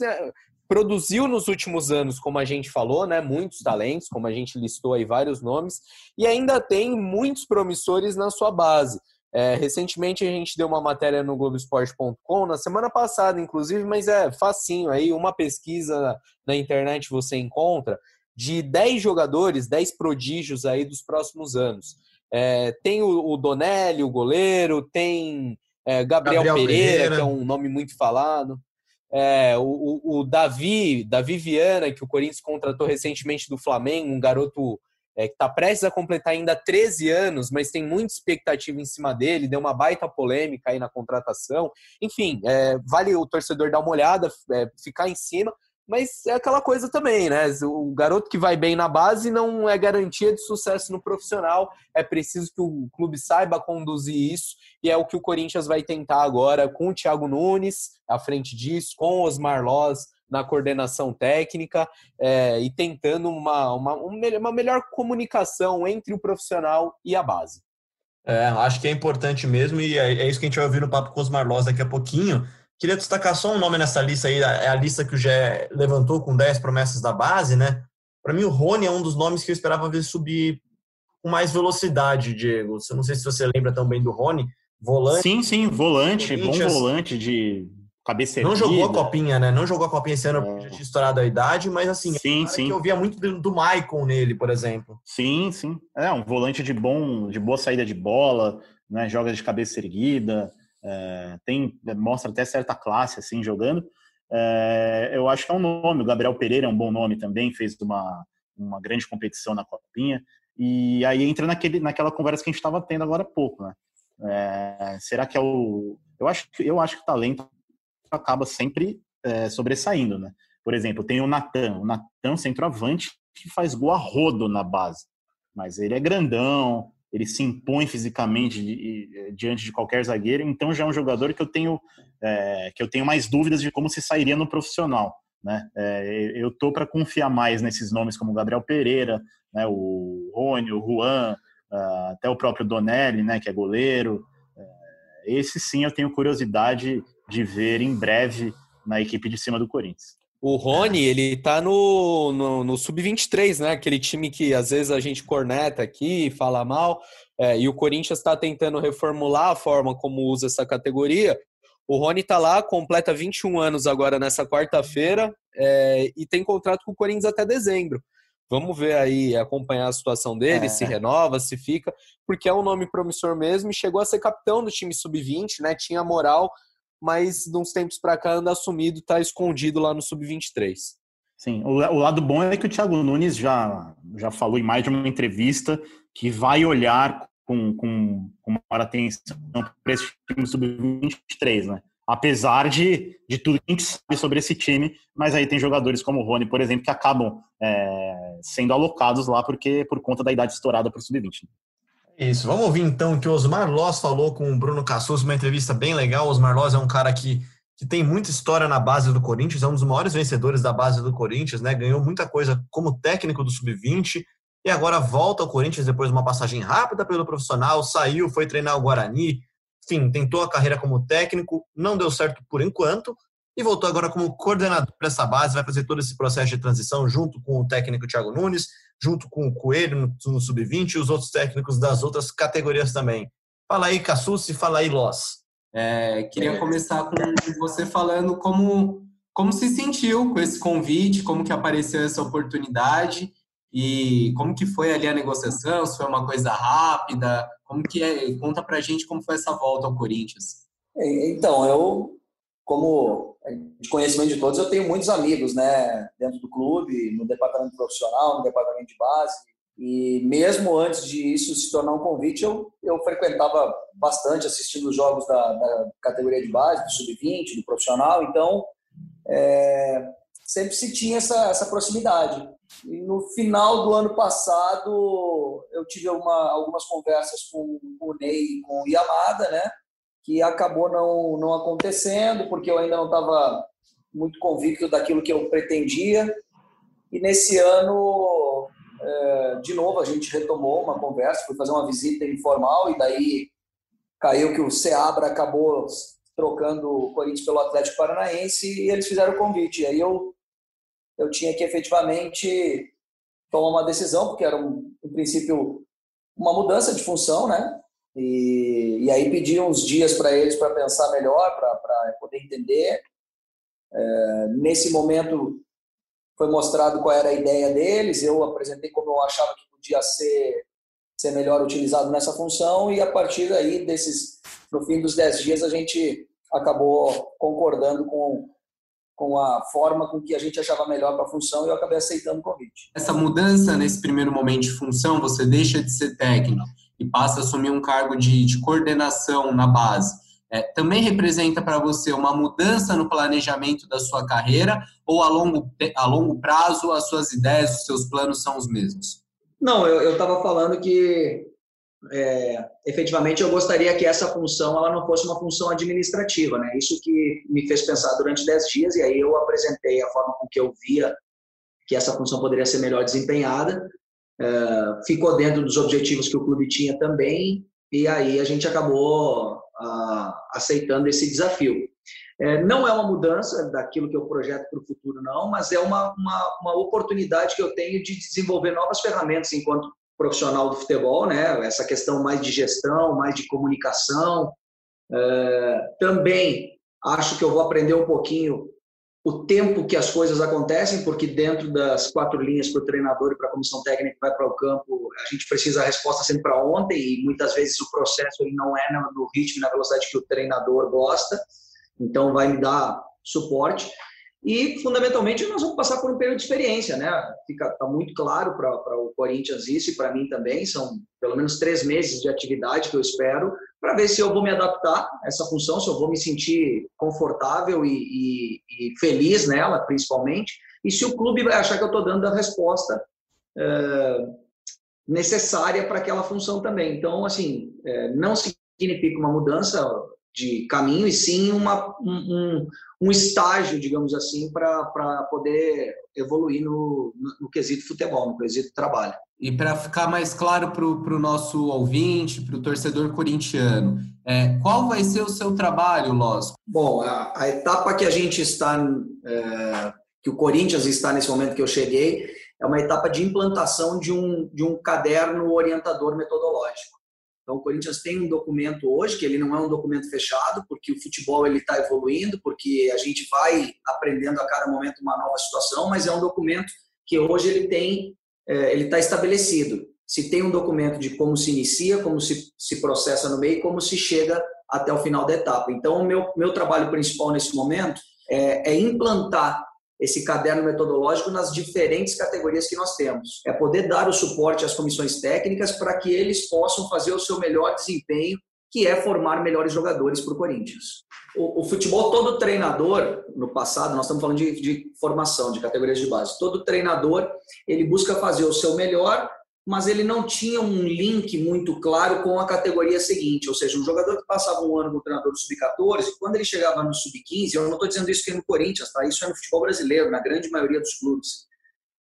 produziu nos últimos anos, como a gente falou, né, muitos talentos, como a gente listou aí vários nomes, e ainda tem muitos promissores na sua base. É, recentemente a gente deu uma matéria no Globoesporte.com, na semana passada, inclusive, mas é facinho aí, uma pesquisa na internet você encontra de 10 jogadores, 10 prodígios aí dos próximos anos. É, tem o, o Donelli, o goleiro, tem é, Gabriel, Gabriel Pereira, Pereira, que é um nome muito falado. É, o, o, Davi, Davi Viana, que o Corinthians contratou recentemente do Flamengo, um garoto é, que está prestes a completar ainda 13 anos, mas tem muita expectativa em cima dele, deu uma baita polêmica aí na contratação. Enfim, é, vale o torcedor dar uma olhada, é, ficar em cima, mas é aquela coisa também, né? O garoto que vai bem na base não é garantia de sucesso no profissional. É preciso que o clube saiba conduzir isso, e é o que o Corinthians vai tentar agora com o Thiago Nunes à frente disso, com o Osmar Loz na coordenação técnica é, e tentando uma, uma, uma melhor comunicação entre o profissional e a base. É, acho que é importante mesmo, e é, é isso que a gente vai ouvir no papo com os Marlós daqui a pouquinho Queria destacar só um nome nessa lista aí, é a lista que o Gé levantou com 10 promessas da base, né? Para mim, o Rony é um dos nomes que eu esperava ver subir com mais velocidade, Diego. Eu não sei se você lembra também do Rony, volante. Sim, sim, volante, bom volante de cabeça Não jogou a copinha, né? Não jogou a copinha esse ano é. porque já tinha estourado a idade, mas assim, sim, sim. eu via muito do, do Maicon nele, por exemplo. Sim, sim. É um volante de bom, de boa saída de bola, né? Joga de cabeça erguida, é, tem mostra até certa classe assim jogando. É, eu acho que é um nome. O Gabriel Pereira é um bom nome também, fez uma, uma grande competição na Copinha. E aí entra naquele, naquela conversa que a gente estava tendo agora há pouco, né? É, será que é o. Eu acho, eu acho que o talento acaba sempre é, sobressaindo, né? Por exemplo, tem o Natan. O Natan, centroavante, que faz gol a rodo na base. Mas ele é grandão, ele se impõe fisicamente eh, diante de qualquer zagueiro, então já é um jogador que eu tenho é, que eu tenho mais dúvidas de como se sairia no profissional. Né? É, eu tô para confiar mais nesses nomes como Gabriel Pereira, né, o Rony, o Juan, uh, até o próprio Donelli, né, que é goleiro. Esse sim eu tenho curiosidade de ver em breve na equipe de cima do Corinthians. O Rony, ele tá no, no, no Sub-23, né? Aquele time que às vezes a gente corneta aqui, fala mal, é, e o Corinthians está tentando reformular a forma como usa essa categoria. O Rony tá lá, completa 21 anos agora nessa quarta-feira é, e tem contrato com o Corinthians até dezembro. Vamos ver aí, acompanhar a situação dele, é. se renova, se fica, porque é um nome promissor mesmo e chegou a ser capitão do time sub-20, né? Tinha moral mas de uns tempos para cá anda assumido, está escondido lá no sub-23. Sim, o, o, lado bom é que o Thiago Nunes já, já falou em mais de uma entrevista que vai olhar com, com, com maior atenção para esse time sub-23, né? Apesar de, de tudo que a gente sabe sobre esse time, mas aí tem jogadores como o Rony, por exemplo, que acabam é, sendo alocados lá porque por conta da idade estourada para o sub-20. Isso, vamos ouvir então o que o Osmar Loss falou com o Bruno Cassus, uma entrevista bem legal. O Osmar Loss é um cara que, que tem muita história na base do Corinthians, é um dos maiores vencedores da base do Corinthians, né? Ganhou muita coisa como técnico do Sub-20 e agora volta ao Corinthians depois de uma passagem rápida pelo profissional, saiu, foi treinar o Guarani, enfim, tentou a carreira como técnico, não deu certo por enquanto, e voltou agora como coordenador dessa base, vai fazer todo esse processo de transição junto com o técnico Thiago Nunes, junto com o Coelho no, Sub-20 e os outros técnicos das outras categorias também. Fala aí, Cassucci, fala aí, Loss. É, queria começar com você falando como, como se sentiu com esse convite, como que apareceu essa oportunidade e como que foi ali a negociação, se foi uma coisa rápida, como que é, conta pra gente como foi essa volta ao Corinthians. É, então, eu como de conhecimento de todos, eu tenho muitos amigos, né, dentro do clube, no departamento profissional, no departamento de base. E mesmo antes de isso se tornar um convite, eu, eu frequentava bastante assistindo os jogos da, da categoria de base, do sub-20, do profissional. Então, é, sempre se tinha essa, essa proximidade. E no final do ano passado, eu tive uma, algumas conversas com, com o Ney e com o Yamada, né? Que acabou não, não acontecendo, porque eu ainda não estava muito convicto daquilo que eu pretendia. E nesse ano, é, de novo, a gente retomou uma conversa, foi fazer uma visita informal, e daí caiu que o Seabra acabou trocando o Corinthians pelo Atlético Paranaense e eles fizeram o convite. E aí eu, eu tinha que efetivamente tomar uma decisão, porque era, um, em princípio, uma mudança de função, né? E, e aí pedi uns dias para eles para pensar melhor, para poder entender. É, nesse momento foi mostrado qual era a ideia deles, eu apresentei como eu achava que podia ser, ser melhor utilizado nessa função e a partir daí desses no fim dos dez dias a gente acabou concordando com com a forma com que a gente achava melhor para a função e eu acabei aceitando o convite. Essa mudança nesse primeiro momento de função, você deixa de ser técnico e passa a assumir um cargo de, de coordenação na base. É, também representa para você uma mudança no planejamento da sua carreira ou a longo, a longo prazo as suas ideias, os seus planos são os mesmos? Não, eu estava falando que é, efetivamente eu gostaria que essa função ela não fosse uma função administrativa, né? Isso que me fez pensar durante dez dias e aí eu apresentei a forma com que eu via que essa função poderia ser melhor desempenhada. É, ficou dentro dos objetivos que o clube tinha também e aí a gente acabou a, aceitando esse desafio. É, não é uma mudança daquilo que eu projeto para o futuro, não, mas é uma, uma, uma oportunidade que eu tenho de desenvolver novas ferramentas enquanto profissional do futebol, né? Essa questão mais de gestão, mais de comunicação. É, também acho que eu vou aprender um pouquinho o tempo que as coisas acontecem, porque dentro das quatro linhas para o treinador e para a comissão técnica que vai para o campo, a gente precisa a resposta sempre para ontem e muitas vezes o processo ele não é no ritmo e na velocidade que o treinador gosta, então vai me dar suporte. E, fundamentalmente, nós vamos passar por um período de experiência, né? Fica tá muito claro para o Corinthians isso e para mim também. São pelo menos três meses de atividade que eu espero para ver se eu vou me adaptar a essa função, se eu vou me sentir confortável e, e, e feliz nela, principalmente, e se o clube vai achar que eu estou dando a resposta é, necessária para aquela função também. Então, assim, é, não significa uma mudança de caminho e sim uma, um, um estágio, digamos assim, para poder evoluir no, no, no, quesito futebol, no quesito trabalho. E para ficar mais claro para o nosso ouvinte, para o torcedor corintiano, é, qual vai ser o seu trabalho, Loz? Bom, a, a, etapa que a gente está, é, que o Corinthians está nesse momento que eu cheguei, é uma etapa de implantação de um, de um caderno orientador metodológico. Então, o Corinthians tem um documento hoje, que ele não é um documento fechado, porque o futebol ele está evoluindo, porque a gente vai aprendendo a cada momento uma nova situação, mas é um documento que hoje ele tem, é, ele está estabelecido. Se tem um documento de como se inicia, como se, se processa no meio, como se chega até o final da etapa. Então, o meu, meu trabalho principal nesse momento é, é implantar esse caderno metodológico nas diferentes categorias que nós temos. É poder dar o suporte às comissões técnicas para que eles possam fazer o seu melhor desempenho, que é formar melhores jogadores para o Corinthians. O, futebol, todo treinador, no passado, nós estamos falando de, de formação, de categorias de base, todo treinador, ele busca fazer o seu melhor mas ele não tinha um link muito claro com a categoria seguinte, ou seja, um jogador que passava um ano no treinador do sub-14, quando ele chegava no sub-15, eu não estou dizendo isso que é no Corinthians, tá? isso é no futebol brasileiro, na grande maioria dos clubes.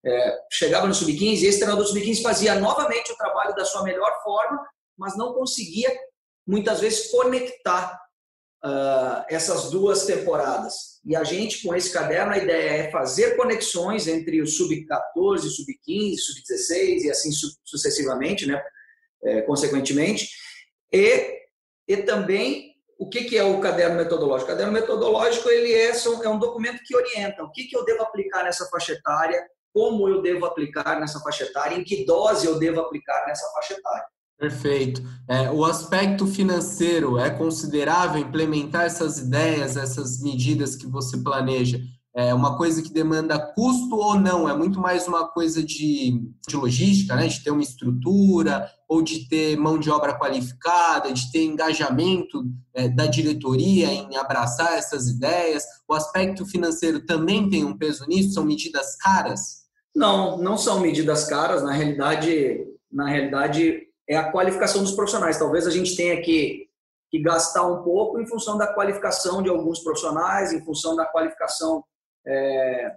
É, chegava no sub-15 e esse treinador do sub-15 fazia novamente o trabalho da sua melhor forma, mas não conseguia muitas vezes conectar uh, essas duas temporadas. E a gente, com esse caderno, a ideia é fazer conexões entre o sub-14, sub-15, sub-16 e assim su sucessivamente, né? É, consequentemente. E, e também o que, que é o caderno metodológico? O caderno metodológico ele é, é um documento que orienta o que, que eu devo aplicar nessa faixa etária, como eu devo aplicar nessa faixa etária, em que dose eu devo aplicar nessa faixa etária. Perfeito. É, o aspecto financeiro é considerável implementar essas ideias, essas medidas que você planeja? É uma coisa que demanda custo ou não? É muito mais uma coisa de, de logística, né? de ter uma estrutura, ou de ter mão de obra qualificada, de ter engajamento é, da diretoria em abraçar essas ideias. O aspecto financeiro também tem um peso nisso? São medidas caras? Não, não são medidas caras. Na realidade, na realidade é a qualificação dos profissionais. Talvez a gente tenha que, que gastar um pouco em função da qualificação de alguns profissionais, em função da qualificação é,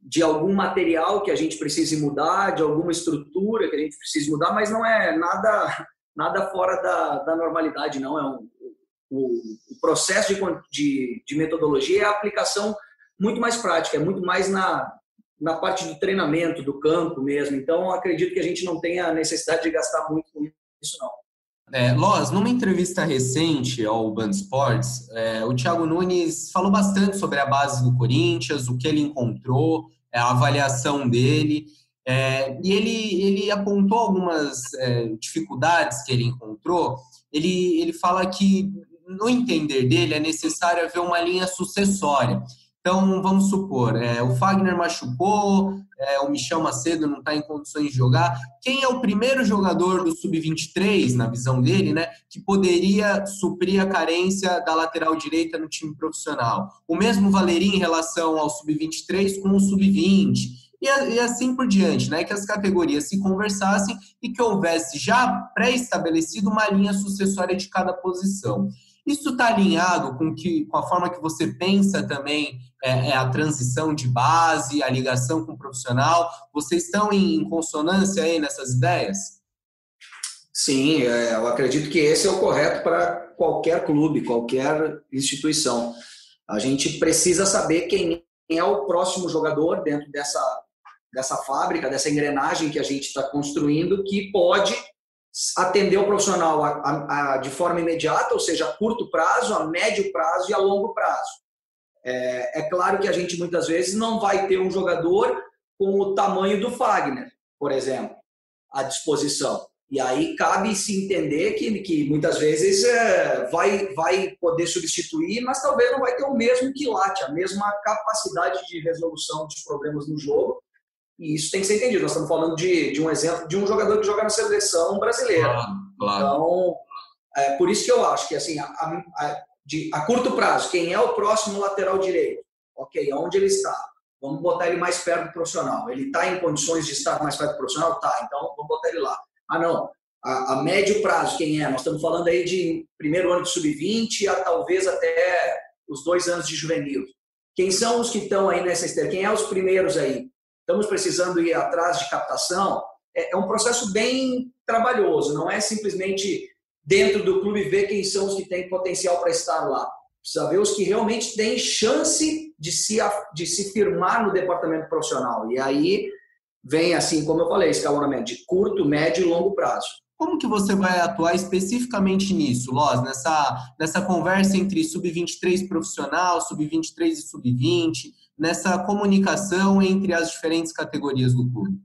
de algum material que a gente precise mudar, de alguma estrutura que a gente precise mudar, mas não é nada nada fora da, da normalidade, não. É um, o, o processo de, de, de metodologia é a aplicação muito mais prática, é muito mais na, na parte do treinamento, do campo mesmo. Então, acredito que a gente não tenha necessidade de gastar muito com isso, não. É, Loz, numa entrevista recente ao Band Sports, é, o Thiago Nunes falou bastante sobre a base do Corinthians, o que ele encontrou, é, a avaliação dele. É, e ele, ele apontou algumas é, dificuldades que ele encontrou. Ele, ele fala que, no entender dele, é necessário haver uma linha sucessória. Então, vamos supor, é, o Fagner machucou, é, o Michel Macedo não está em condições de jogar. Quem é o primeiro jogador do Sub-23, na visão dele, né, que poderia suprir a carência da lateral direita no time profissional? O mesmo valeria em relação ao Sub-23 com o Sub-20 e, assim por diante, né? Que as categorias se conversassem e que houvesse já pré-estabelecido uma linha sucessória de cada posição. Isso está alinhado com, que, com a forma que você pensa também é, é, a transição de base, a ligação com o profissional? Vocês estão em, consonância aí nessas ideias? Sim, é, eu acredito que esse é o correto para qualquer clube, qualquer instituição. A gente precisa saber quem é o próximo jogador dentro dessa, dessa fábrica, dessa engrenagem que a gente está construindo, que pode atender o profissional a, a, a, de forma imediata, ou seja, a curto prazo, a médio prazo e a longo prazo. É, é, claro que a gente muitas vezes não vai ter um jogador com o tamanho do Fagner, por exemplo, à disposição. E aí cabe se entender que, que muitas vezes é, vai, vai poder substituir, mas talvez não vai ter o mesmo quilate, a mesma capacidade de resolução dos problemas no jogo e isso tem que ser entendido. Nós estamos falando de, de um exemplo de um jogador que joga na seleção brasileira. Claro, claro. Então, é por isso que eu acho que assim, a, a, de, a curto prazo, quem é o próximo lateral direito? Ok, onde ele está? Vamos botar ele mais perto do profissional. Ele está em condições de estar mais perto do profissional? Tá, então vamos botar ele lá. Ah, não. A, a médio prazo, quem é? Nós estamos falando aí de primeiro ano de sub-20 a talvez até os dois anos de juvenil. Quem são os que estão aí nessa esteira? Quem é os primeiros aí? Estamos precisando ir atrás de captação, é, é um processo bem trabalhoso, não é simplesmente dentro do clube ver quem são os que têm potencial para estar lá. Precisa ver os que realmente têm chance de se, de se firmar no departamento profissional. E aí vem, assim, como eu falei, escalonamento de curto, médio e longo prazo. Como que você vai atuar especificamente nisso, Loz, nessa, nessa conversa entre sub-23 profissional, sub-23 e sub-20, nessa comunicação entre as diferentes categorias do clube?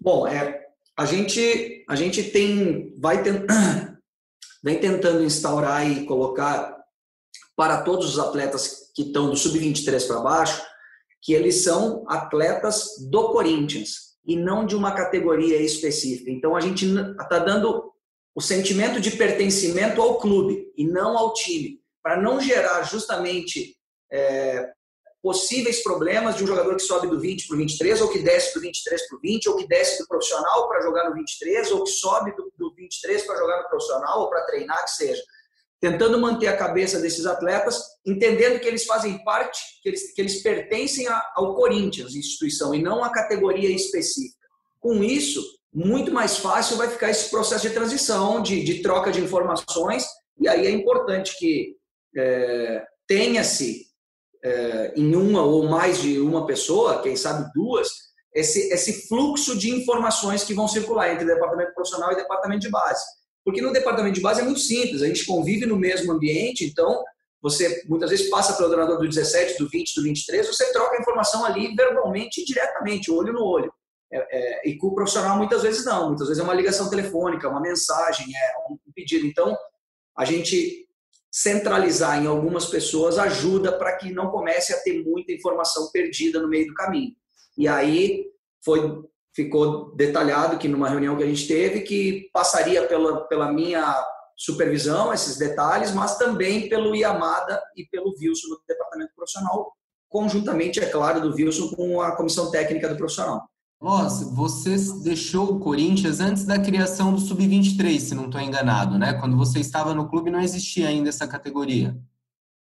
Bom, é, a gente a gente tem vai tent, vem tentando instaurar e colocar para todos os atletas que estão do sub-23 para baixo que eles são atletas do Corinthians e não de uma categoria específica. Então a gente está dando o sentimento de pertencimento ao clube e não ao time, para não gerar justamente é, possíveis problemas de um jogador que sobe do 20 para o 23, ou que desce do 23 para o 20, ou que desce do profissional para jogar no 23, ou que sobe do, do 23 para jogar no profissional, ou para treinar, que seja tentando manter a cabeça desses atletas, entendendo que eles fazem parte, que eles, que eles pertencem ao Corinthians, instituição, e não à categoria específica. Com isso, muito mais fácil vai ficar esse processo de transição, de, de troca de informações, e aí é importante que é, tenha-se é, em uma ou mais de uma pessoa, quem sabe duas, esse, esse fluxo de informações que vão circular entre departamento profissional e departamento de base porque no departamento de base é muito simples, a gente convive no mesmo ambiente, então você muitas vezes passa pelo ordenador do 17, do 20, do 23, você troca a informação ali verbalmente, diretamente, olho no olho. É, é, e com o profissional muitas vezes não, muitas vezes é uma ligação telefônica, uma mensagem, é um pedido. Então, a gente centralizar em algumas pessoas ajuda para que não comece a ter muita informação perdida no meio do caminho. E aí foi ficou detalhado que numa reunião que a gente teve que passaria pela, pela minha supervisão esses detalhes, mas também pelo Yamada e pelo Wilson do departamento profissional, conjuntamente, é claro, do Wilson com a comissão técnica do profissional. Nossa, você deixou o Corinthians antes da criação do Sub-23, se não estou enganado, né? Quando você estava no clube não existia ainda essa categoria.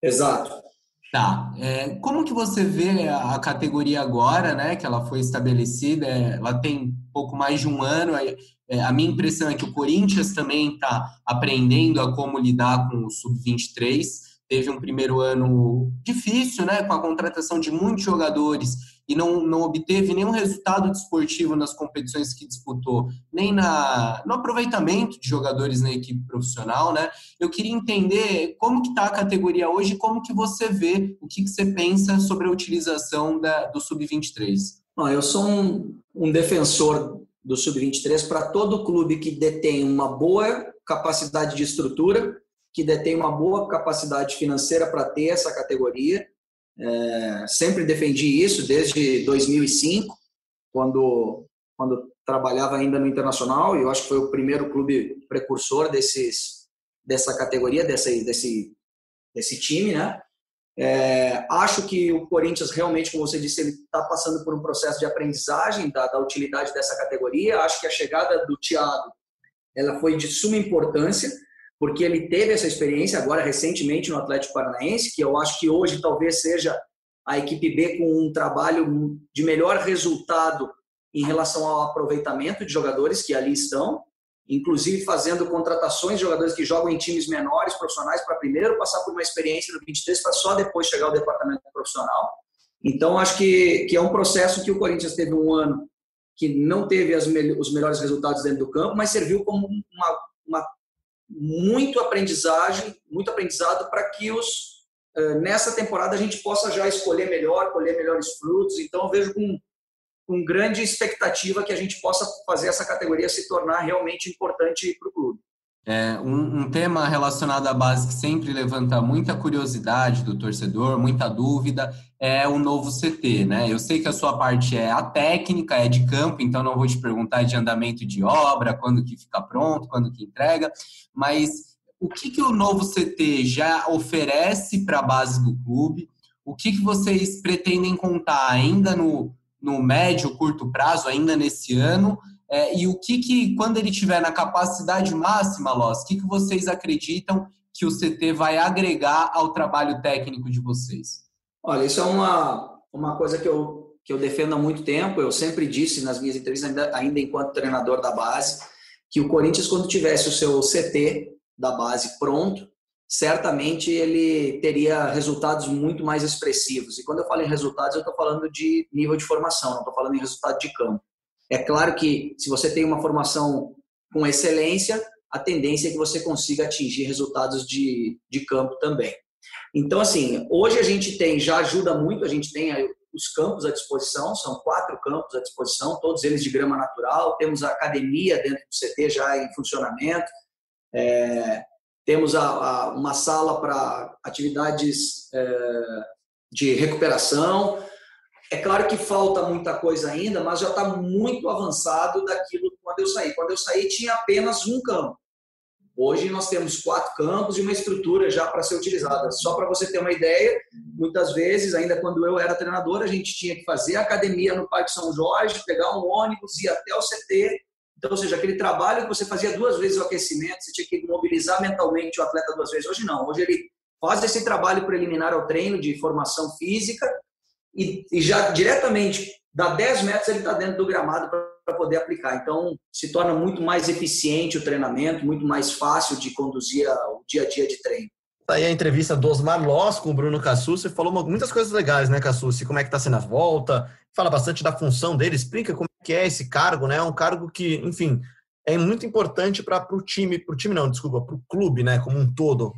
Exato. Tá. É, como que você vê a categoria agora, né? Que ela foi estabelecida, é, ela tem pouco mais de um ano. É, a minha impressão é que o Corinthians também está aprendendo a como lidar com o sub-23. Teve um primeiro ano difícil, né? Com a contratação de muitos jogadores e não, não obteve nenhum resultado desportivo nas competições que disputou, nem na, no aproveitamento de jogadores na equipe profissional, né? Eu queria entender como que está a categoria hoje, como que você vê, o que, que você pensa sobre a utilização da, do Sub-23. eu sou um, um defensor do Sub-23 para todo clube que detém uma boa capacidade de estrutura, que detém uma boa capacidade financeira para ter essa categoria. É, sempre defendi isso desde 2005, quando, quando trabalhava ainda no Internacional, e eu acho que foi o primeiro clube precursor desses, dessa categoria, desse, desse, desse time, né? É, acho que o Corinthians realmente, como você disse, ele está passando por um processo de aprendizagem da, da, utilidade dessa categoria. Acho que a chegada do Thiago ela foi de suma importância, porque ele teve essa experiência agora recentemente no Atlético Paranaense, que eu acho que hoje talvez seja a equipe B com um trabalho de melhor resultado em relação ao aproveitamento de jogadores que ali estão inclusive fazendo contratações de jogadores que jogam em times menores, profissionais, para primeiro passar por uma experiência no 23, para só depois chegar ao departamento profissional. Então, acho que, que é um processo que o Corinthians teve um ano que não teve as, os melhores resultados dentro do campo, mas serviu como uma, uma muito aprendizagem, muito aprendizado para que os eh, nessa temporada a gente possa já escolher melhor, colher melhores frutos. Então, eu vejo com com grande expectativa que a gente possa fazer essa categoria se tornar realmente importante para o clube. É, um, um, tema relacionado à base que sempre levanta muita curiosidade do torcedor, muita dúvida, é o novo CT, né? Eu sei que a sua parte é a técnica, é de campo, então não vou te perguntar de andamento de obra, quando que fica pronto, quando que entrega, mas o que, que o novo CT já oferece para a base do clube? O que, que vocês pretendem contar ainda no, no médio, curto prazo, ainda nesse ano? É, e o que, que, quando ele tiver na capacidade máxima, Loss, o que, que vocês acreditam que o CT vai agregar ao trabalho técnico de vocês? Olha, isso é uma, uma coisa que eu, que eu defendo há muito tempo. Eu sempre disse nas minhas entrevistas, ainda, ainda enquanto treinador da base, que o Corinthians, quando tivesse o seu CT da base pronto, certamente ele teria resultados muito mais expressivos. E quando eu falo em resultados, eu estou falando de nível de formação, não estou falando em resultado de campo. É claro que se você tem uma formação com excelência, a tendência é que você consiga atingir resultados de, de campo também. Então, assim, hoje a gente tem, já ajuda muito, a gente tem os campos à disposição, são quatro campos à disposição, todos eles de grama natural, temos a academia dentro do CT já em funcionamento, é, temos a, a, uma sala para atividades é, de recuperação. É claro que falta muita coisa ainda, mas já está muito avançado daquilo quando eu saí. Quando eu saí, tinha apenas um campo. Hoje nós temos quatro campos e uma estrutura já para ser utilizada. Só para você ter uma ideia, muitas vezes, ainda quando eu era treinador, a gente tinha que fazer academia no Parque São Jorge, pegar um ônibus, ir até o CT, então, ou seja, aquele trabalho que você fazia duas vezes o aquecimento, você tinha que mobilizar mentalmente o atleta duas vezes. Hoje não. Hoje ele faz esse trabalho preliminar ao treino de formação física e, e já diretamente, dá 10 metros, ele está dentro do gramado para poder aplicar. Então, se torna muito mais eficiente o treinamento, muito mais fácil de conduzir o dia a dia de treino. Tá aí a entrevista do Osmar Loss com o Bruno Cassucci, falou muitas coisas legais, né, Cassucci? Como é que tá sendo a volta, fala bastante da função dele, explica como é que é esse cargo, né? É um cargo que, enfim, é muito importante para o time, para o time não, desculpa, para o clube, né, como um todo.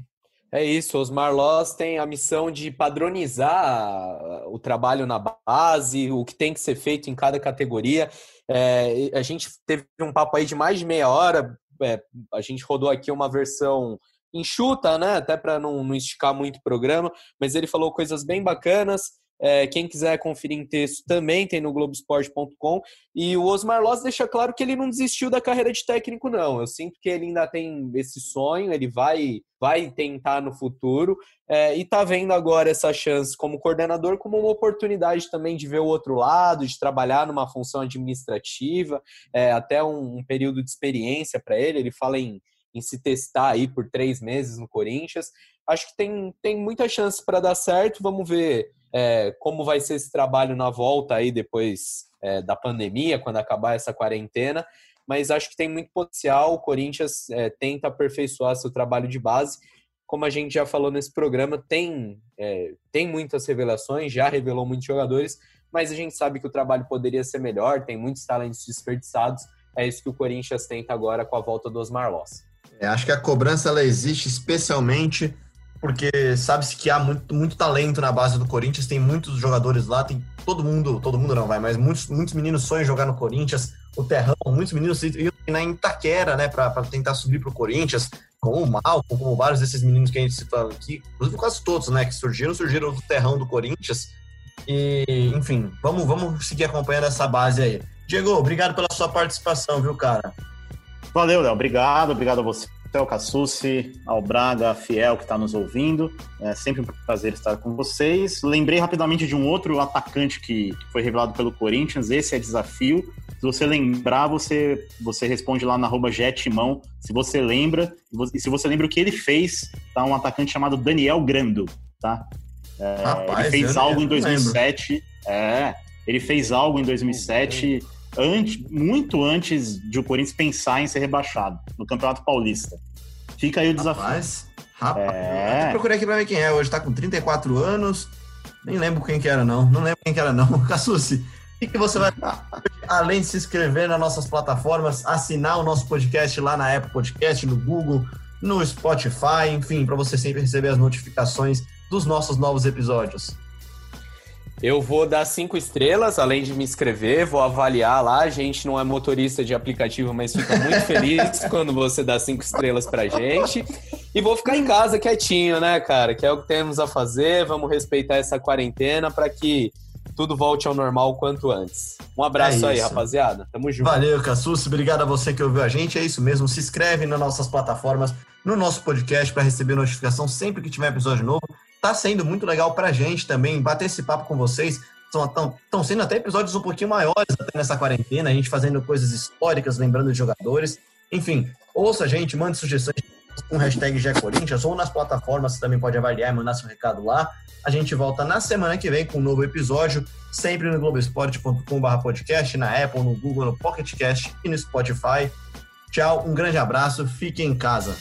É isso, Osmar Loss tem a missão de padronizar o trabalho na base, o que tem que ser feito em cada categoria. É, a gente teve um papo aí de mais de meia hora, é, a gente rodou aqui uma versão enxuta, né? Até para não, não, esticar muito o programa, mas ele falou coisas bem bacanas. É, quem quiser conferir em texto também tem no Globoesporte.com. E o Osmar Loss deixa claro que ele não desistiu da carreira de técnico, não. Eu sinto que ele ainda tem esse sonho, ele vai, vai tentar no futuro. É, e tá vendo agora essa chance como coordenador como uma oportunidade também de ver o outro lado, de trabalhar numa função administrativa, é, até um, um período de experiência para ele. Ele fala em em se testar aí por três meses no Corinthians. Acho que tem, tem muita chance para dar certo. Vamos ver é, como vai ser esse trabalho na volta aí depois é, da pandemia, quando acabar essa quarentena. Mas acho que tem muito potencial. O Corinthians é, tenta aperfeiçoar seu trabalho de base. Como a gente já falou nesse programa, tem, é, tem muitas revelações, já revelou muitos jogadores, mas a gente sabe que o trabalho poderia ser melhor, tem muitos talentos desperdiçados. É isso que o Corinthians tenta agora com a volta do Osmar Loss. É, acho que a cobrança ela existe especialmente porque sabe-se que há muito, muito talento na base do Corinthians, tem muitos jogadores lá, tem todo mundo, todo mundo não vai, mas muitos, muitos meninos sonham jogar no Corinthians, o Terrão, muitos meninos iam na Itaquera, né, para tentar subir pro Corinthians, como o Malcom, como vários desses meninos que a gente citou aqui, inclusive quase todos, né, que surgiram, surgiram do Terrão do Corinthians, e, enfim, vamos, vamos seguir acompanhando essa base aí. Diego, obrigado pela sua participação, viu, cara? Valeu, Léo, obrigado, obrigado a você ao Cassucci, ao Braga, Fiel, que está nos ouvindo. É sempre um prazer estar com vocês. Lembrei rapidamente de um outro atacante que foi revelado pelo Corinthians. Esse é desafio. Se você lembrar, você, você responde lá na arroba Jetimão. Se você lembra, e se você lembra o que ele fez, tá um atacante chamado Daniel Grando, tá? É, Rapaz, ele fez algo em 2007. É, ele fez algo em 2007 antes, muito antes de o Corinthians pensar em ser rebaixado no Campeonato Paulista. Fica aí o desafio. Rapaz, rapaz. É... Eu procurei aqui pra ver quem é. Hoje tá com 34 anos. Nem lembro quem que era, não. Não lembro quem que era, não. Cassucci, o que você vai além de se inscrever nas nossas plataformas, assinar o nosso podcast lá na Apple Podcast, no Google, no Spotify, enfim, para você sempre receber as notificações dos nossos novos episódios. Eu vou dar cinco estrelas, além de me inscrever, vou avaliar lá. A gente não é motorista de aplicativo, mas fica muito feliz quando você dá cinco estrelas pra gente. E vou ficar em casa quietinho, né, cara? Que é o que temos a fazer. Vamos respeitar essa quarentena para que tudo volte ao normal o quanto antes. Um abraço é aí, rapaziada. Tamo junto. Valeu, Cassus. Obrigado a você que ouviu a gente. É isso mesmo. Se inscreve nas nossas plataformas, no nosso podcast, para receber notificação sempre que tiver episódio novo tá sendo muito legal pra gente também bater esse papo com vocês. Estão sendo até episódios um pouquinho maiores até nessa quarentena, a gente fazendo coisas históricas, lembrando de jogadores. Enfim, ouça a gente, mande sugestões com hashtag Corinthians ou nas plataformas, você também pode avaliar e mandar seu recado lá. A gente volta na semana que vem com um novo episódio, sempre no globesport.com.br podcast, na Apple, no Google, no Pocket Cast e no Spotify. Tchau, um grande abraço, fiquem em casa.